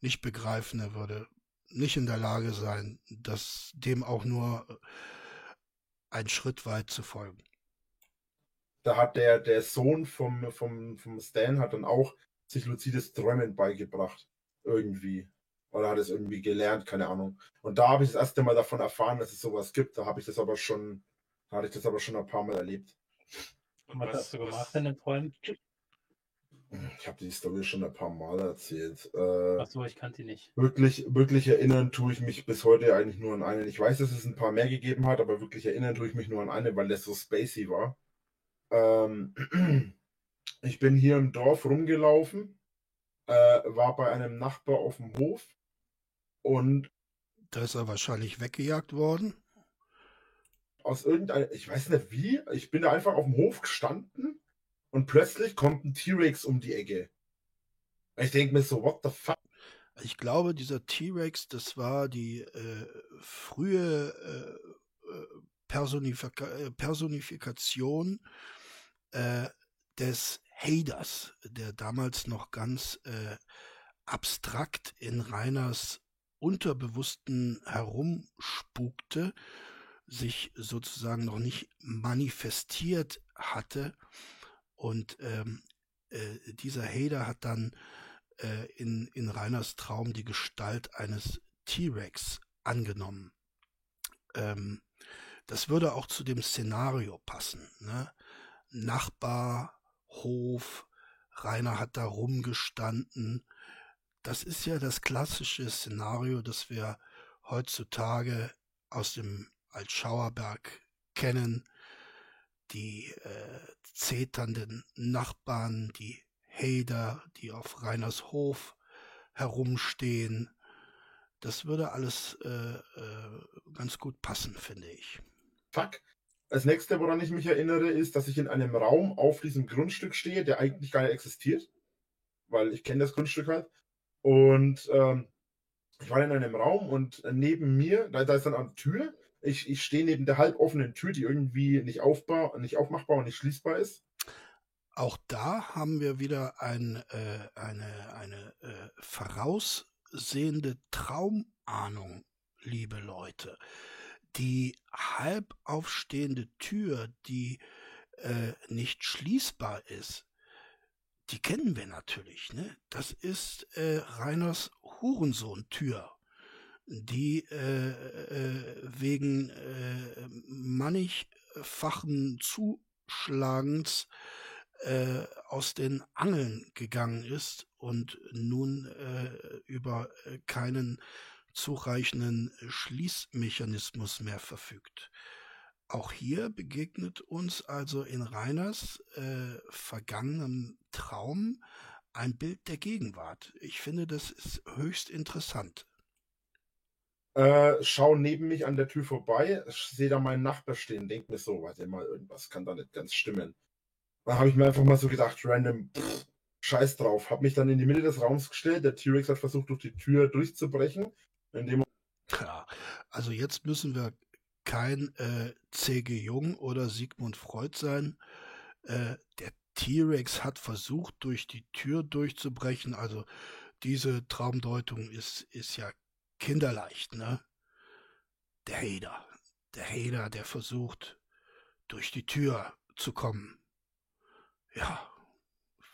nicht begreifen, er würde nicht in der Lage sein, das dem auch nur äh, einen Schritt weit zu folgen. Da hat der, der Sohn vom, vom, vom Stan hat dann auch sich luzides Träumen beigebracht. Irgendwie. Oder hat es irgendwie gelernt, keine Ahnung. Und da habe ich das erste Mal davon erfahren, dass es sowas gibt. Da habe ich das aber schon, da hatte ich das aber schon ein paar Mal erlebt. Und was, hast du gemacht in den Träumen? Ich habe die Story schon ein paar Mal erzählt. Äh, Achso, ich kannte die nicht. wirklich, wirklich erinnern tue ich mich bis heute eigentlich nur an einen. Ich weiß, dass es ein paar mehr gegeben hat, aber wirklich erinnern tue ich mich nur an eine, weil das so spacey war. Ähm, (clears throat) ich bin hier im Dorf rumgelaufen, äh, war bei einem Nachbar auf dem Hof und Da ist er wahrscheinlich weggejagt worden. aus irgendeiner, ich weiß nicht wie, ich bin da einfach auf dem Hof gestanden und plötzlich kommt ein T-Rex um die Ecke. Ich denke mir so, what the fuck? Ich glaube, dieser T-Rex, das war die äh, frühe äh, äh, Personifika äh, Personifikation äh, des Haders, der damals noch ganz äh, abstrakt in Reiners Unterbewussten herumspukte, sich sozusagen noch nicht manifestiert hatte. Und ähm, äh, dieser Hader hat dann äh, in, in Reiners Traum die Gestalt eines T-Rex angenommen. Ähm, das würde auch zu dem Szenario passen. Ne? Nachbar, Hof, Rainer hat da rumgestanden. Das ist ja das klassische Szenario, das wir heutzutage aus dem Altschauerberg kennen. Die äh, zeternden Nachbarn, die Hader, die auf Reiners Hof herumstehen. Das würde alles äh, äh, ganz gut passen, finde ich. Fuck. Das nächste, woran ich mich erinnere, ist, dass ich in einem Raum auf diesem Grundstück stehe, der eigentlich gar nicht existiert. Weil ich kenne das Grundstück halt. Und ähm, ich war in einem Raum und neben mir, da, da ist dann eine Tür. Ich, ich stehe neben der halb offenen Tür, die irgendwie nicht aufbar, nicht aufmachbar und nicht schließbar ist. Auch da haben wir wieder ein, äh, eine, eine äh, voraussehende Traumahnung, liebe Leute. Die halb aufstehende Tür, die äh, nicht schließbar ist, die kennen wir natürlich. Ne? Das ist äh, Reiners Hurensohn-Tür, die äh, äh, wegen äh, mannigfachen Zuschlagens äh, aus den Angeln gegangen ist und nun äh, über äh, keinen zureichenden Schließmechanismus mehr verfügt. Auch hier begegnet uns also in Reiners äh, vergangenem Traum ein Bild der Gegenwart. Ich finde, das ist höchst interessant. Äh, schau neben mich an der Tür vorbei, sehe da meinen Nachbar stehen, denk mir so, warte mal, irgendwas kann da nicht ganz stimmen. Dann habe ich mir einfach mal so gedacht, random, pff, scheiß drauf. Habe mich dann in die Mitte des Raums gestellt. Der T-Rex hat versucht, durch die Tür durchzubrechen. Ja, also jetzt müssen wir kein äh, C.G. Jung oder Sigmund Freud sein. Äh, der T-Rex hat versucht, durch die Tür durchzubrechen. Also diese Traumdeutung ist, ist ja kinderleicht, ne? Der Hader. Der Hader, der versucht, durch die Tür zu kommen. Ja,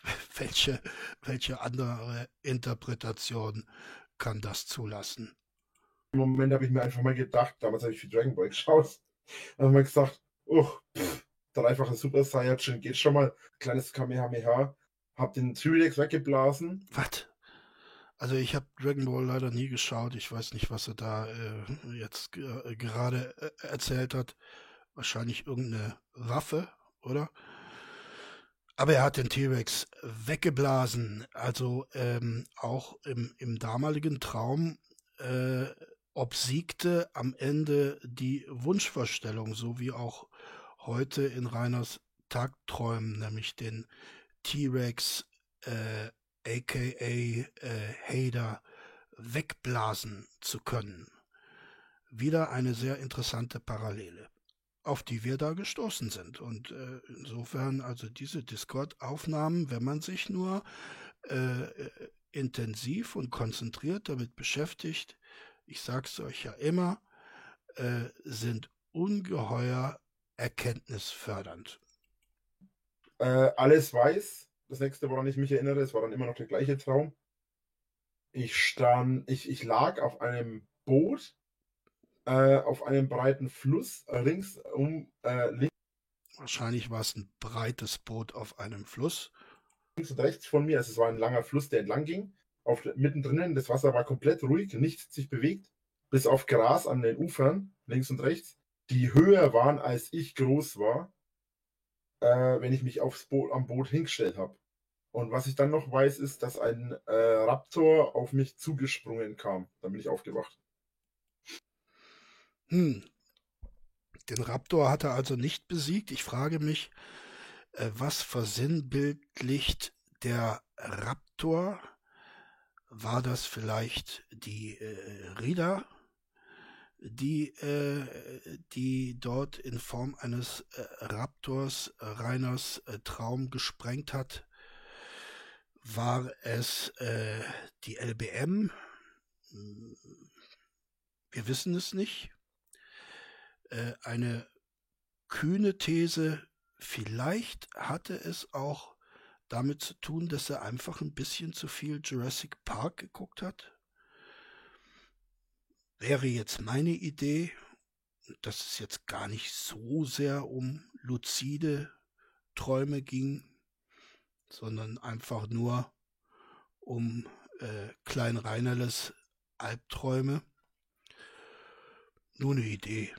(laughs) welche, welche andere Interpretation kann das zulassen? Im Moment habe ich mir einfach mal gedacht, damals habe ich für Dragon Ball (laughs) geschaut, habe mir gesagt, oh, pff, dreifache Super Saiyajin geht schon mal, kleines Kamehameha, hab den T-Rex weggeblasen. Was? Also ich habe Dragon Ball leider nie geschaut. Ich weiß nicht, was er da äh, jetzt äh, gerade äh, erzählt hat. Wahrscheinlich irgendeine Waffe, oder? Aber er hat den T-Rex weggeblasen. Also ähm, auch im, im damaligen Traum äh, obsiegte am Ende die Wunschvorstellung, so wie auch heute in Reiners Tagträumen, nämlich den T-Rex, äh, aka äh, Hader, wegblasen zu können. Wieder eine sehr interessante Parallele, auf die wir da gestoßen sind. Und äh, insofern also diese Discord-Aufnahmen, wenn man sich nur äh, intensiv und konzentriert damit beschäftigt, ich sag's euch ja immer, äh, sind ungeheuer erkenntnisfördernd. Äh, alles weiß. Das nächste, woran ich mich erinnere, es war dann immer noch der gleiche Traum. Ich stand, ich, ich lag auf einem Boot, äh, auf einem breiten Fluss, rings um, äh, links Wahrscheinlich war es ein breites Boot auf einem Fluss. und rechts von mir. Also es war ein langer Fluss, der entlang ging. Auf, mittendrin, das Wasser war komplett ruhig, nichts sich bewegt, bis auf Gras an den Ufern, links und rechts, die höher waren, als ich groß war, äh, wenn ich mich aufs Boot, am Boot hingestellt habe. Und was ich dann noch weiß, ist, dass ein äh, Raptor auf mich zugesprungen kam. Dann bin ich aufgewacht. Hm. Den Raptor hat er also nicht besiegt. Ich frage mich, äh, was versinnbildlicht der Raptor? War das vielleicht die äh, Rida, die, äh, die dort in Form eines äh, Raptors Reiners äh, Traum gesprengt hat? War es äh, die LBM? Hm, Wir wissen es nicht. Äh, eine kühne These, vielleicht hatte es auch damit zu tun, dass er einfach ein bisschen zu viel Jurassic Park geguckt hat? Wäre jetzt meine Idee, dass es jetzt gar nicht so sehr um luzide Träume ging, sondern einfach nur um äh, Klein Reinerles Albträume. Nur eine Idee.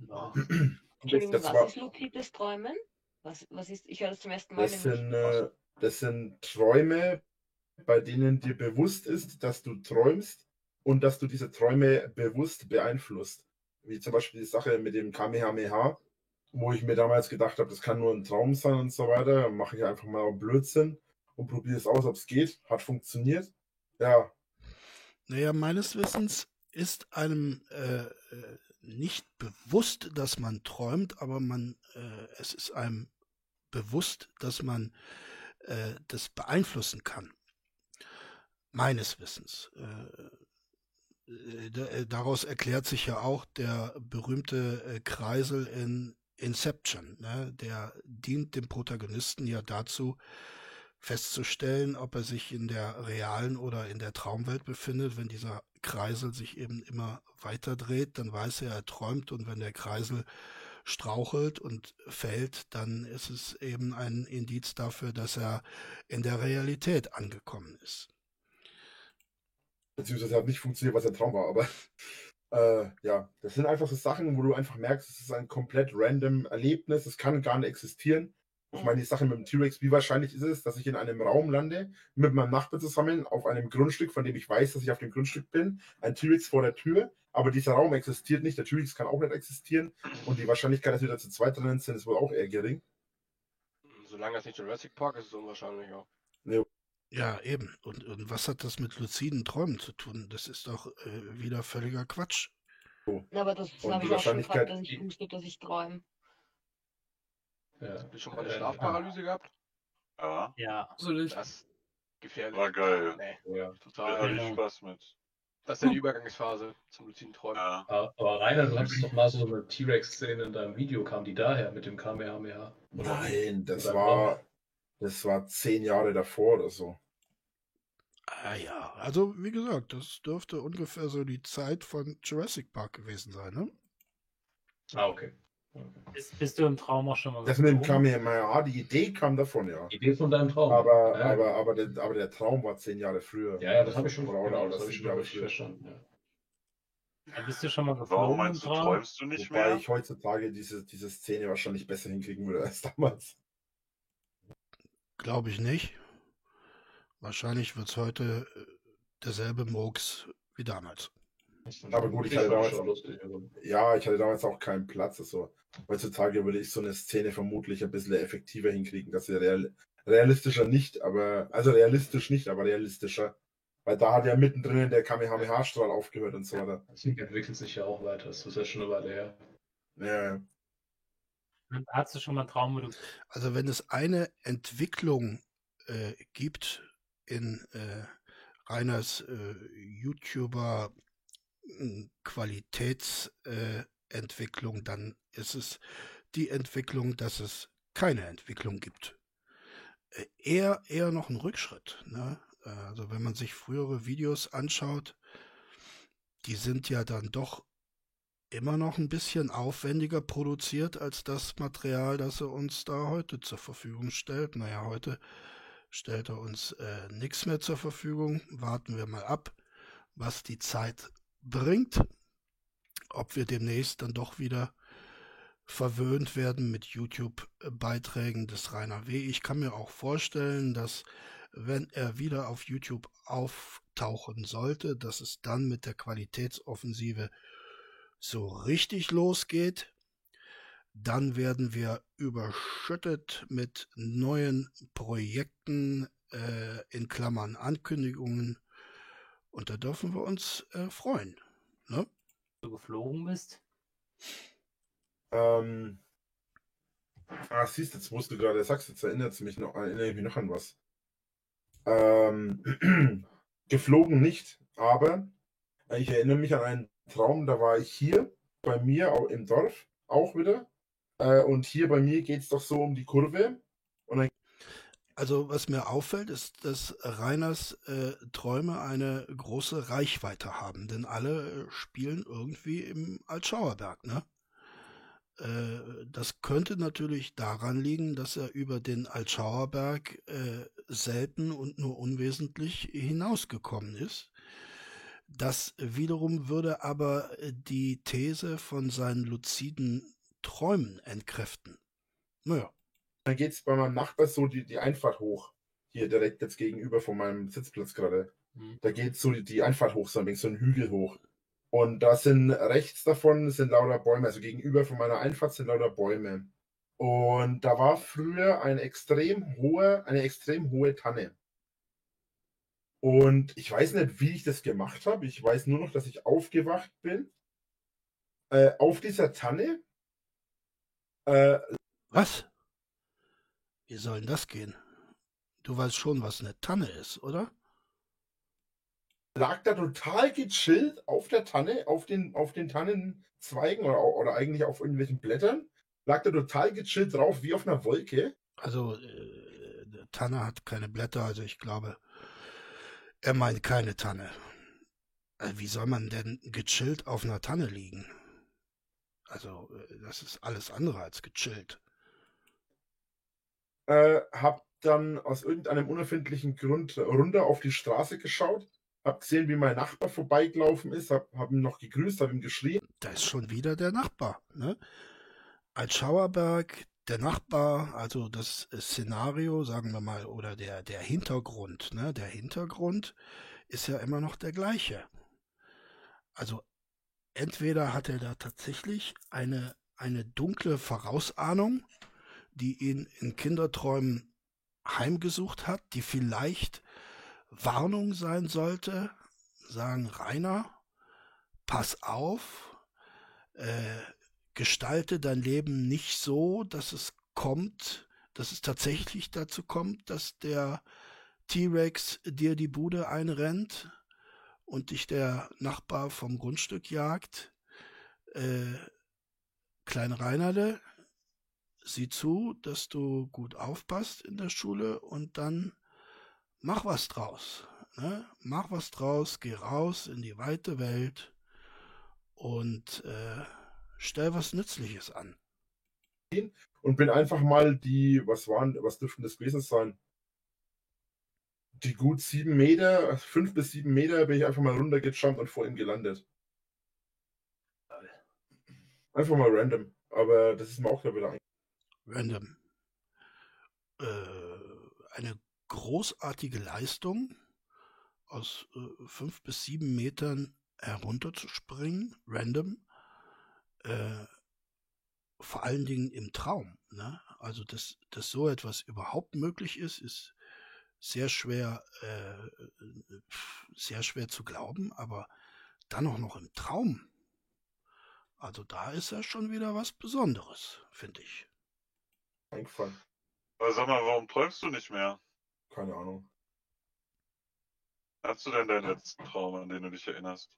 Ja. (clears throat) Entschuldigung, Das was ist luzides Träumen? Was, was ist, ich höre das zum ersten Mal. Das sind, äh, das sind Träume, bei denen dir bewusst ist, dass du träumst und dass du diese Träume bewusst beeinflusst. Wie zum Beispiel die Sache mit dem Kamehameha, wo ich mir damals gedacht habe, das kann nur ein Traum sein und so weiter. Mache ich einfach mal Blödsinn und probiere es aus, ob es geht. Hat funktioniert. Ja, Naja, meines Wissens ist einem äh, äh, nicht bewusst, dass man träumt, aber man, äh, es ist einem bewusst, dass man äh, das beeinflussen kann. Meines Wissens. Äh, äh, äh, daraus erklärt sich ja auch der berühmte äh, Kreisel in Inception. Ne? Der dient dem Protagonisten ja dazu, festzustellen, ob er sich in der realen oder in der Traumwelt befindet. Wenn dieser Kreisel sich eben immer weiter dreht, dann weiß er, er träumt und wenn der Kreisel strauchelt und fällt, dann ist es eben ein Indiz dafür, dass er in der Realität angekommen ist. beziehungsweise hat nicht funktioniert, was ein Traum war, aber (laughs) äh, ja, das sind einfach so Sachen, wo du einfach merkst, es ist ein komplett random Erlebnis, es kann gar nicht existieren. Ich meine, die Sache mit dem T-Rex, wie wahrscheinlich ist es, dass ich in einem Raum lande, mit meinem Nachbar zusammen, auf einem Grundstück, von dem ich weiß, dass ich auf dem Grundstück bin, ein T-Rex vor der Tür, aber dieser Raum existiert nicht, der T-Rex kann auch nicht existieren und die Wahrscheinlichkeit, dass wir da zu zweit drinnen sind, ist wohl auch eher gering. Solange es nicht Jurassic Park ist, ist es unwahrscheinlich, ja. Ja, eben. Und, und was hat das mit luziden Träumen zu tun? Das ist doch äh, wieder völliger Quatsch. Aber das Und habe ich auch schon Wahrscheinlichkeit- gehabt, dass ich wusste, dass ich träume. Ja. Habt ihr schon mal eine Schlafparalyse gehabt? Ja, Ja, absolut. Das ist gefährlich. War geil. Nee, Ja. Da total. hatte ich Genau. Spaß mit. Das ist ja die Übergangsphase zum luziden Träumen. Ja. Aber Rainer, du hattest doch mal so eine T-Rex-Szene in deinem Video, kam die daher mit dem Kamehameha? Oder? Nein, das war, Das war zehn Jahre davor oder so. Ah ja, also wie gesagt, das dürfte ungefähr so die Zeit von Jurassic Park gewesen sein, ne? Ah, okay. Bist, bist du im Traum auch schon mal Das mit dem geflogen? Kamehameha, die Idee kam davon, ja. Idee von deinem Traum. Aber, ja, aber, aber, der, aber der Traum war zehn Jahre früher. ja, ja, das habe ich schon, genau, oder das habe ich schon verstanden. Ja. Ja, Bist du schon mal geflogen Warum meinst du, Traum? träumst du nicht Wobei mehr? ich heutzutage diese, diese Szene wahrscheinlich besser hinkriegen würde als damals. Glaube ich nicht. Wahrscheinlich wird es heute äh, derselbe Murks wie damals. Aber gut, ich hatte damals lustig. Also. Ja, ich hatte damals auch keinen Platz. Also, heutzutage würde ich so eine Szene vermutlich ein bisschen effektiver hinkriegen, dass sie real, realistischer nicht, aber, also realistisch nicht, aber realistischer. Weil da hat ja mittendrin der Kamehameha-Strahl aufgehört und so weiter. Das entwickelt sich ja auch weiter. Das ist ja schon eine Weile her. Ja, Hast du schon mal Traum, Also wenn es eine Entwicklung äh, gibt in äh, Reiners äh, YouTuber Qualitätsentwicklung, äh, dann ist es die Entwicklung, dass es keine Entwicklung gibt. Äh, eher, eher noch ein Rückschritt. Ne? Also wenn man sich frühere Videos anschaut, die sind ja dann doch immer noch ein bisschen aufwendiger produziert als das Material, das er uns da heute zur Verfügung stellt. Naja, heute stellt er uns äh, nichts mehr zur Verfügung. Warten wir mal ab, was die Zeit bringt. Ob wir demnächst dann doch wieder verwöhnt werden mit YouTube-Beiträgen des Rainer W. Ich kann mir auch vorstellen, dass wenn er wieder auf YouTube auftauchen sollte, dass es dann mit der Qualitätsoffensive so richtig losgeht, dann werden wir überschüttet mit neuen Projekten, äh, in Klammern Ankündigungen. Und da dürfen wir uns äh, freuen. Ne? so geflogen bist? Ähm, ah, siehst du, jetzt musst du gerade sagst, jetzt erinnert es mich noch, erinnere ich mich noch an was. Ähm, (clears throat) geflogen nicht, aber ich erinnere mich an einen Traum, da war ich hier bei mir auch im Dorf auch wieder. Äh, und hier bei mir geht es doch so um die Kurve. Und dann Also was mir auffällt, ist, dass Reiners äh, Träume eine große Reichweite haben, denn alle äh, spielen irgendwie im Altschauerberg, ne? Äh, das könnte natürlich daran liegen, dass er über den Altschauerberg äh, selten und nur unwesentlich hinausgekommen ist. Das wiederum würde aber die These von seinen luziden Träumen entkräften. Naja. Dann geht es bei meinem Nachbar so die, die Einfahrt hoch. Hier direkt jetzt gegenüber von meinem Sitzplatz gerade. Hm. Da geht so die, die Einfahrt hoch, so ein, wenig, so ein Hügel hoch. Und da sind rechts davon sind lauter Bäume, also gegenüber von meiner Einfahrt sind lauter Bäume. Und da war früher eine extrem hohe, eine extrem hohe Tanne. Und ich weiß nicht, wie ich das gemacht habe. Ich weiß nur noch, dass ich aufgewacht bin. Äh, auf dieser Tanne. Äh, Was? Wie soll denn das gehen? Du weißt schon, was eine Tanne ist, oder? lag da total gechillt auf der Tanne, auf den, auf den Tannenzweigen oder, oder eigentlich auf irgendwelchen Blättern. Lag da total gechillt drauf, wie auf einer Wolke. Also, äh, eine Tanne hat keine Blätter, also ich glaube, er meint keine Tanne. Äh, wie soll man denn gechillt auf einer Tanne liegen? Also, äh, das ist alles andere als gechillt. Äh, hab dann aus irgendeinem unerfindlichen Grund runter auf die Straße geschaut. Hab gesehen, wie mein Nachbar vorbeigelaufen ist. Hab, hab ihn noch gegrüßt, hab ihm geschrien. Da ist schon wieder der Nachbar, ne? Als Schauerberg, der Nachbar, also das Szenario, sagen wir mal, oder der, der Hintergrund, ne? Der Hintergrund ist ja immer noch der gleiche. Also entweder hat er da tatsächlich eine, eine dunkle Vorausahnung, die ihn in Kinderträumen heimgesucht hat, die vielleicht Warnung sein sollte, sagen Rainer, pass auf, äh, gestalte dein Leben nicht so, dass es kommt, dass es tatsächlich dazu kommt, dass der T-Rex dir die Bude einrennt und dich der Nachbar vom Grundstück jagt. Äh, Klein Reinerle, sieh zu, dass du gut aufpasst in der Schule und dann mach was draus. Ne? Mach was draus, geh raus in die weite Welt und äh, stell was Nützliches an. Und bin einfach mal die, was waren, was dürften das gewesen sein? Die gut sieben Meter, fünf bis sieben Meter bin ich einfach mal runtergejumpt und vor ihm gelandet. Einfach mal random. Aber das ist mir auch wieder ein. Random. Äh, eine großartige Leistung, aus äh, fünf bis sieben Metern herunterzuspringen, random. Äh, vor allen Dingen im Traum. Ne? Also, dass, dass so etwas überhaupt möglich ist, ist sehr schwer, äh, sehr schwer zu glauben, aber dann auch noch im Traum. Also da ist ja schon wieder was Besonderes, finde ich. Eingefallen. Aber sag mal, warum träumst du nicht mehr? Keine Ahnung. Hast du denn deinen letzten Traum, an den du dich erinnerst?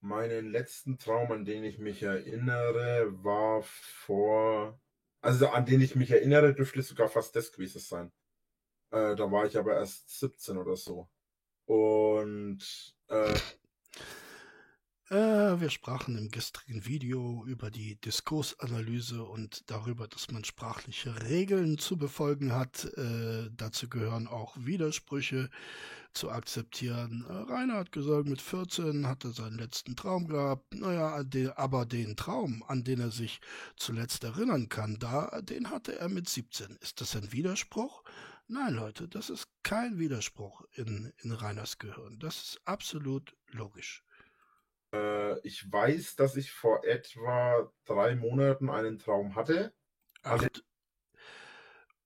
Meinen letzten Traum, an den ich mich erinnere, war vor. Also an den ich mich erinnere, dürfte sogar fast das gewesen sein. Äh, da war ich aber erst 17 oder so. Und äh, Äh, wir sprachen im gestrigen Video über die Diskursanalyse und darüber, dass man sprachliche Regeln zu befolgen hat. Äh, dazu gehören auch Widersprüche zu akzeptieren. Äh, Rainer hat gesagt, mit 14 hat er seinen letzten Traum gehabt. Naja, de, aber den Traum, an den er sich zuletzt erinnern kann, da, den hatte er mit 17. Ist das ein Widerspruch? Nein, Leute, das ist kein Widerspruch in, in Rainers Gehirn. Das ist absolut logisch. Äh, ich weiß, dass ich vor etwa drei Monaten einen Traum hatte. Ach,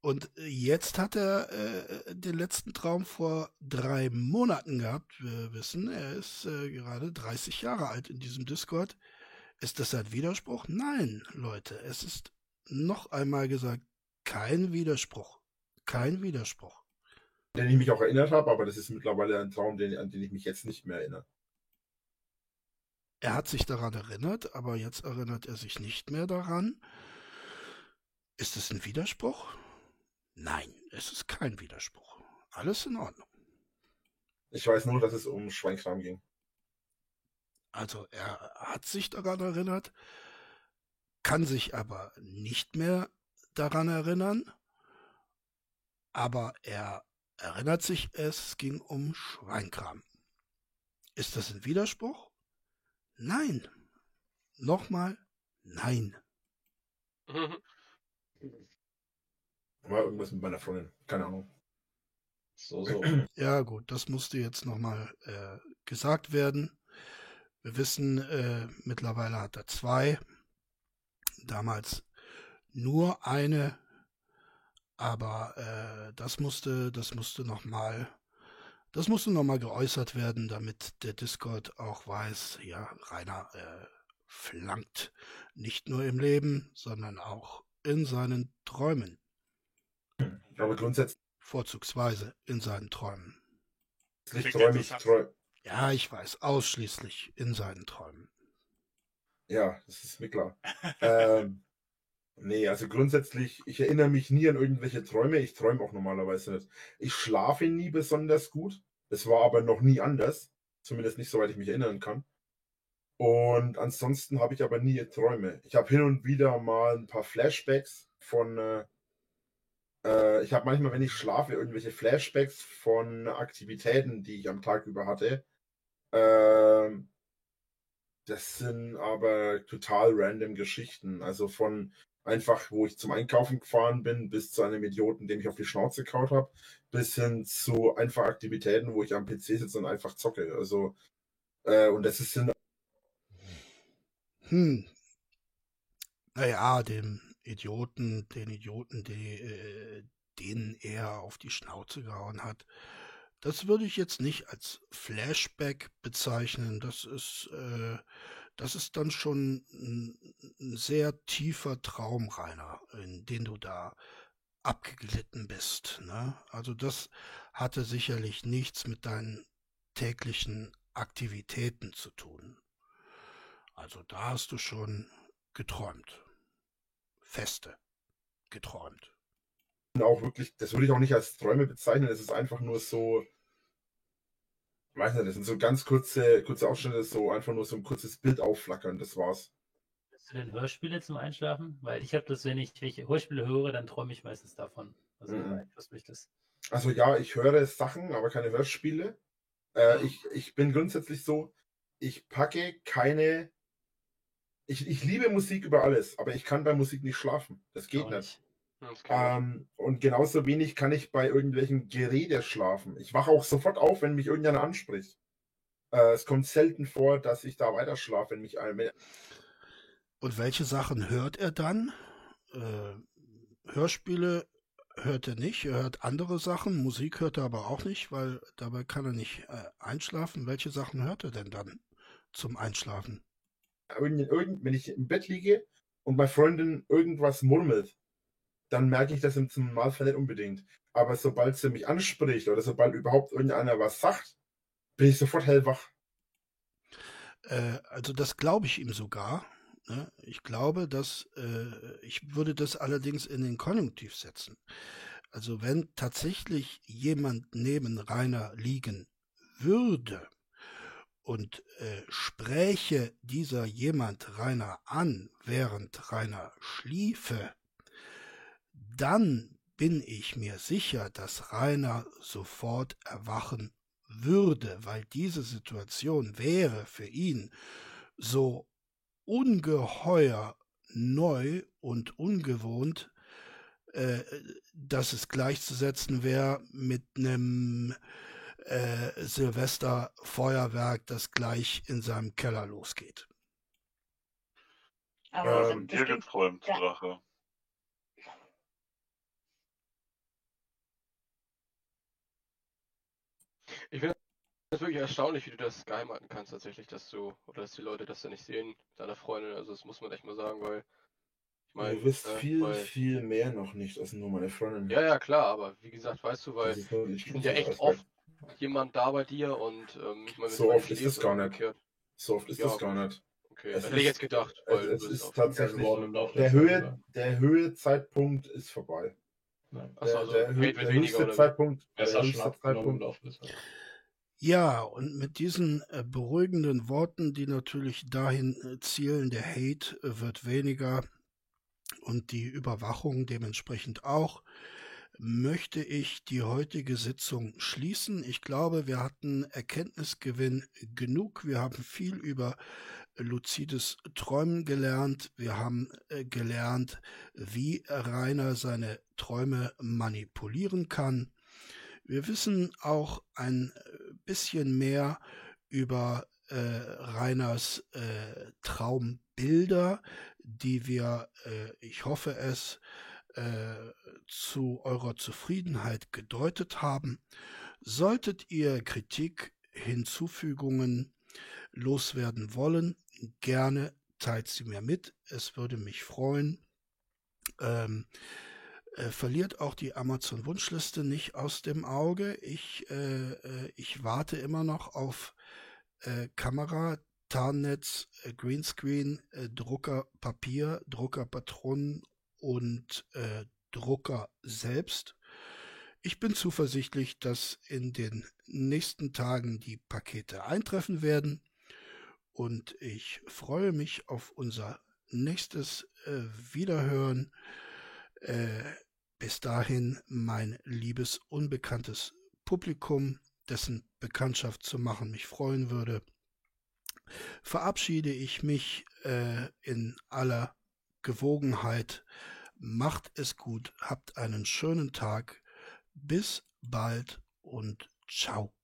und jetzt hat er äh, den letzten Traum vor drei Monaten gehabt. Wir wissen, er ist äh, gerade 30 Jahre alt in diesem Discord. Ist das ein Widerspruch? Nein, Leute, es ist noch einmal gesagt, kein Widerspruch. Kein Widerspruch. den ich mich auch erinnert habe, aber das ist mittlerweile ein Traum, den, an den ich mich jetzt nicht mehr erinnere. Er hat sich daran erinnert, aber jetzt erinnert er sich nicht mehr daran. Ist es ein Widerspruch? Nein, es ist kein Widerspruch. Alles in Ordnung. Ich weiß nur, dass es um Schweinkram ging. Also er hat sich daran erinnert, kann sich aber nicht mehr daran erinnern, aber er erinnert sich, es ging um Schweinkram. Ist das ein Widerspruch? Nein. Nochmal, nein. (laughs) War irgendwas mit meiner Freundin. Keine Ahnung. So, so. (clears throat) Ja gut, das musste jetzt nochmal äh, gesagt werden. Wir wissen, äh, mittlerweile hat er zwei. Damals nur eine. Aber äh, das musste, das musste nochmal, das musste nochmal geäußert werden, damit der Discord auch weiß, ja, Rainer äh, flankt nicht nur im Leben, sondern auch in seinen Träumen. Aber grundsätzlich Vorzugsweise in seinen Träumen. Klingt träume ich, interessant. träum, Ja, ich weiß, ausschließlich in seinen Träumen. Ja, das ist mir klar. ähm, nee, also grundsätzlich, ich erinnere mich nie an irgendwelche Träume. Ich träume auch normalerweise nicht. Ich schlafe nie besonders gut. Es war aber noch nie anders. Zumindest nicht, soweit ich mich erinnern kann. Und ansonsten habe ich aber nie Träume. Ich habe hin und wieder mal ein paar Flashbacks von. Äh, äh, ich habe manchmal, wenn ich schlafe, irgendwelche Flashbacks von Aktivitäten, die ich am Tag über hatte. Ähm, das sind aber total random Geschichten. Also von einfach, wo ich zum Einkaufen gefahren bin, bis zu einem Idioten, dem ich auf die Schnauze kaut habe, bis hin zu einfach Aktivitäten, wo ich am PC sitze und einfach zocke. Also, äh, und das ist sind Hm. Naja, dem Idioten, den Idioten, die, äh, denen er auf die Schnauze gehauen hat, das würde ich jetzt nicht als Flashback bezeichnen. Das ist, äh, das ist dann schon ein, sehr tiefer Traum, Rainer, in den du da abgeglitten bist. Ne? Also das hatte sicherlich nichts mit deinen täglichen Aktivitäten zu tun. Also da hast du schon geträumt. Feste geträumt. Auch wirklich, das würde ich auch nicht als Träume bezeichnen, es ist einfach nur so, weiß nicht, das sind so ganz kurze, kurze Ausschnitte, so einfach nur so ein kurzes Bild aufflackern, das war's. Hast du denn Hörspiele zum Einschlafen? Weil ich habe das, wenn ich welche Hörspiele höre, dann träume ich meistens davon. Also Mhm. mich das. Also ja, ich höre Sachen, aber keine Hörspiele. Äh, ich, ich bin grundsätzlich so, ich packe keine. Ich, ich liebe Musik über alles, aber ich kann bei Musik nicht schlafen. Das geht Auch nicht. Hm. Ähm, und genauso wenig kann ich bei irgendwelchen Gerede schlafen. Ich wache auch sofort auf, wenn mich irgendjemand anspricht. Äh, es kommt selten vor, dass ich da weiter schlafe, wenn mich ein. Und welche Sachen hört er dann? Äh, Hörspiele hört er nicht, er hört andere Sachen, Musik hört er aber auch nicht, weil dabei kann er nicht äh, einschlafen. Welche Sachen hört er denn dann zum Einschlafen? Irgend, irgend, wenn ich im Bett liege und meine Freundin irgendwas murmelt, dann merke ich das im Normalfall nicht unbedingt. Aber sobald sie mich anspricht oder sobald überhaupt irgendeiner was sagt, bin ich sofort hellwach. Äh, also das glaube ich ihm sogar. Ne? Ich glaube, dass äh, ich würde das allerdings in den Konjunktiv setzen. Also wenn tatsächlich jemand neben Rainer liegen würde und äh, spräche dieser jemand Rainer an, während Rainer schliefe, dann bin ich mir sicher, dass Rainer sofort erwachen würde, weil diese Situation wäre für ihn so ungeheuer neu und ungewohnt, äh, dass es gleichzusetzen wäre mit einem äh, Silvesterfeuerwerk, das gleich in seinem Keller losgeht. Aber Ähm, das Dir geträumt, ja. Drache. Ich finde das wirklich erstaunlich, wie du das geheim halten kannst, tatsächlich, dass du, oder dass die Leute das dann nicht sehen, deiner Freundin. Also, das muss man echt mal sagen, weil, ich meine, Ihr wisst äh, viel, weil, viel mehr noch nicht als nur meine Freundin. ja, ja, klar, aber wie gesagt, weißt du, weil es sind ja echt oft jemand da bei dir und, ähm, ich meine, So du oft ist das gar nicht. umgekehrt. So oft ist Ja, das gar nicht. Okay, Es das hätte ich jetzt gedacht, es- weil es du ist tatsächlich- Der Zeit, Höhe, oder? der Höhezeitpunkt ist vorbei. Ja. Achso, Der, also der, der weniger höchste? Zeitpunkt, der höchste Zeitpunkt der. Ja, und mit diesen äh, beruhigenden Worten, die natürlich dahin äh, zielen, der Hate äh, wird weniger und die Überwachung dementsprechend auch, möchte ich die heutige Sitzung schließen. Ich glaube, wir hatten Erkenntnisgewinn genug. Wir haben viel über luzides Träumen gelernt. Wir haben gelernt, wie Rainer seine Träume manipulieren kann. Wir wissen auch ein bisschen mehr über äh, Rainers äh, Traumbilder, die wir, äh, ich hoffe es, äh, zu eurer Zufriedenheit gedeutet haben. Solltet ihr Kritik, Hinzufügungen loswerden wollen, gerne teilt sie mir mit. Es würde mich freuen. Ähm, äh, verliert auch die Amazon-Wunschliste nicht aus dem Auge. Ich, äh, äh, ich warte immer noch auf äh, Kamera, Tarnnetz, äh, Greenscreen, äh, Drucker, Papier, Druckerpatronen und äh, Drucker selbst. Ich bin zuversichtlich, dass in den nächsten Tagen die Pakete eintreffen werden und ich freue mich auf unser nächstes äh, Wiederhören. Äh, bis dahin mein liebes unbekanntes Publikum, dessen Bekanntschaft zu machen mich freuen würde, verabschiede ich mich äh, in aller Gewogenheit. Macht es gut, habt einen schönen Tag. Bis bald und ciao.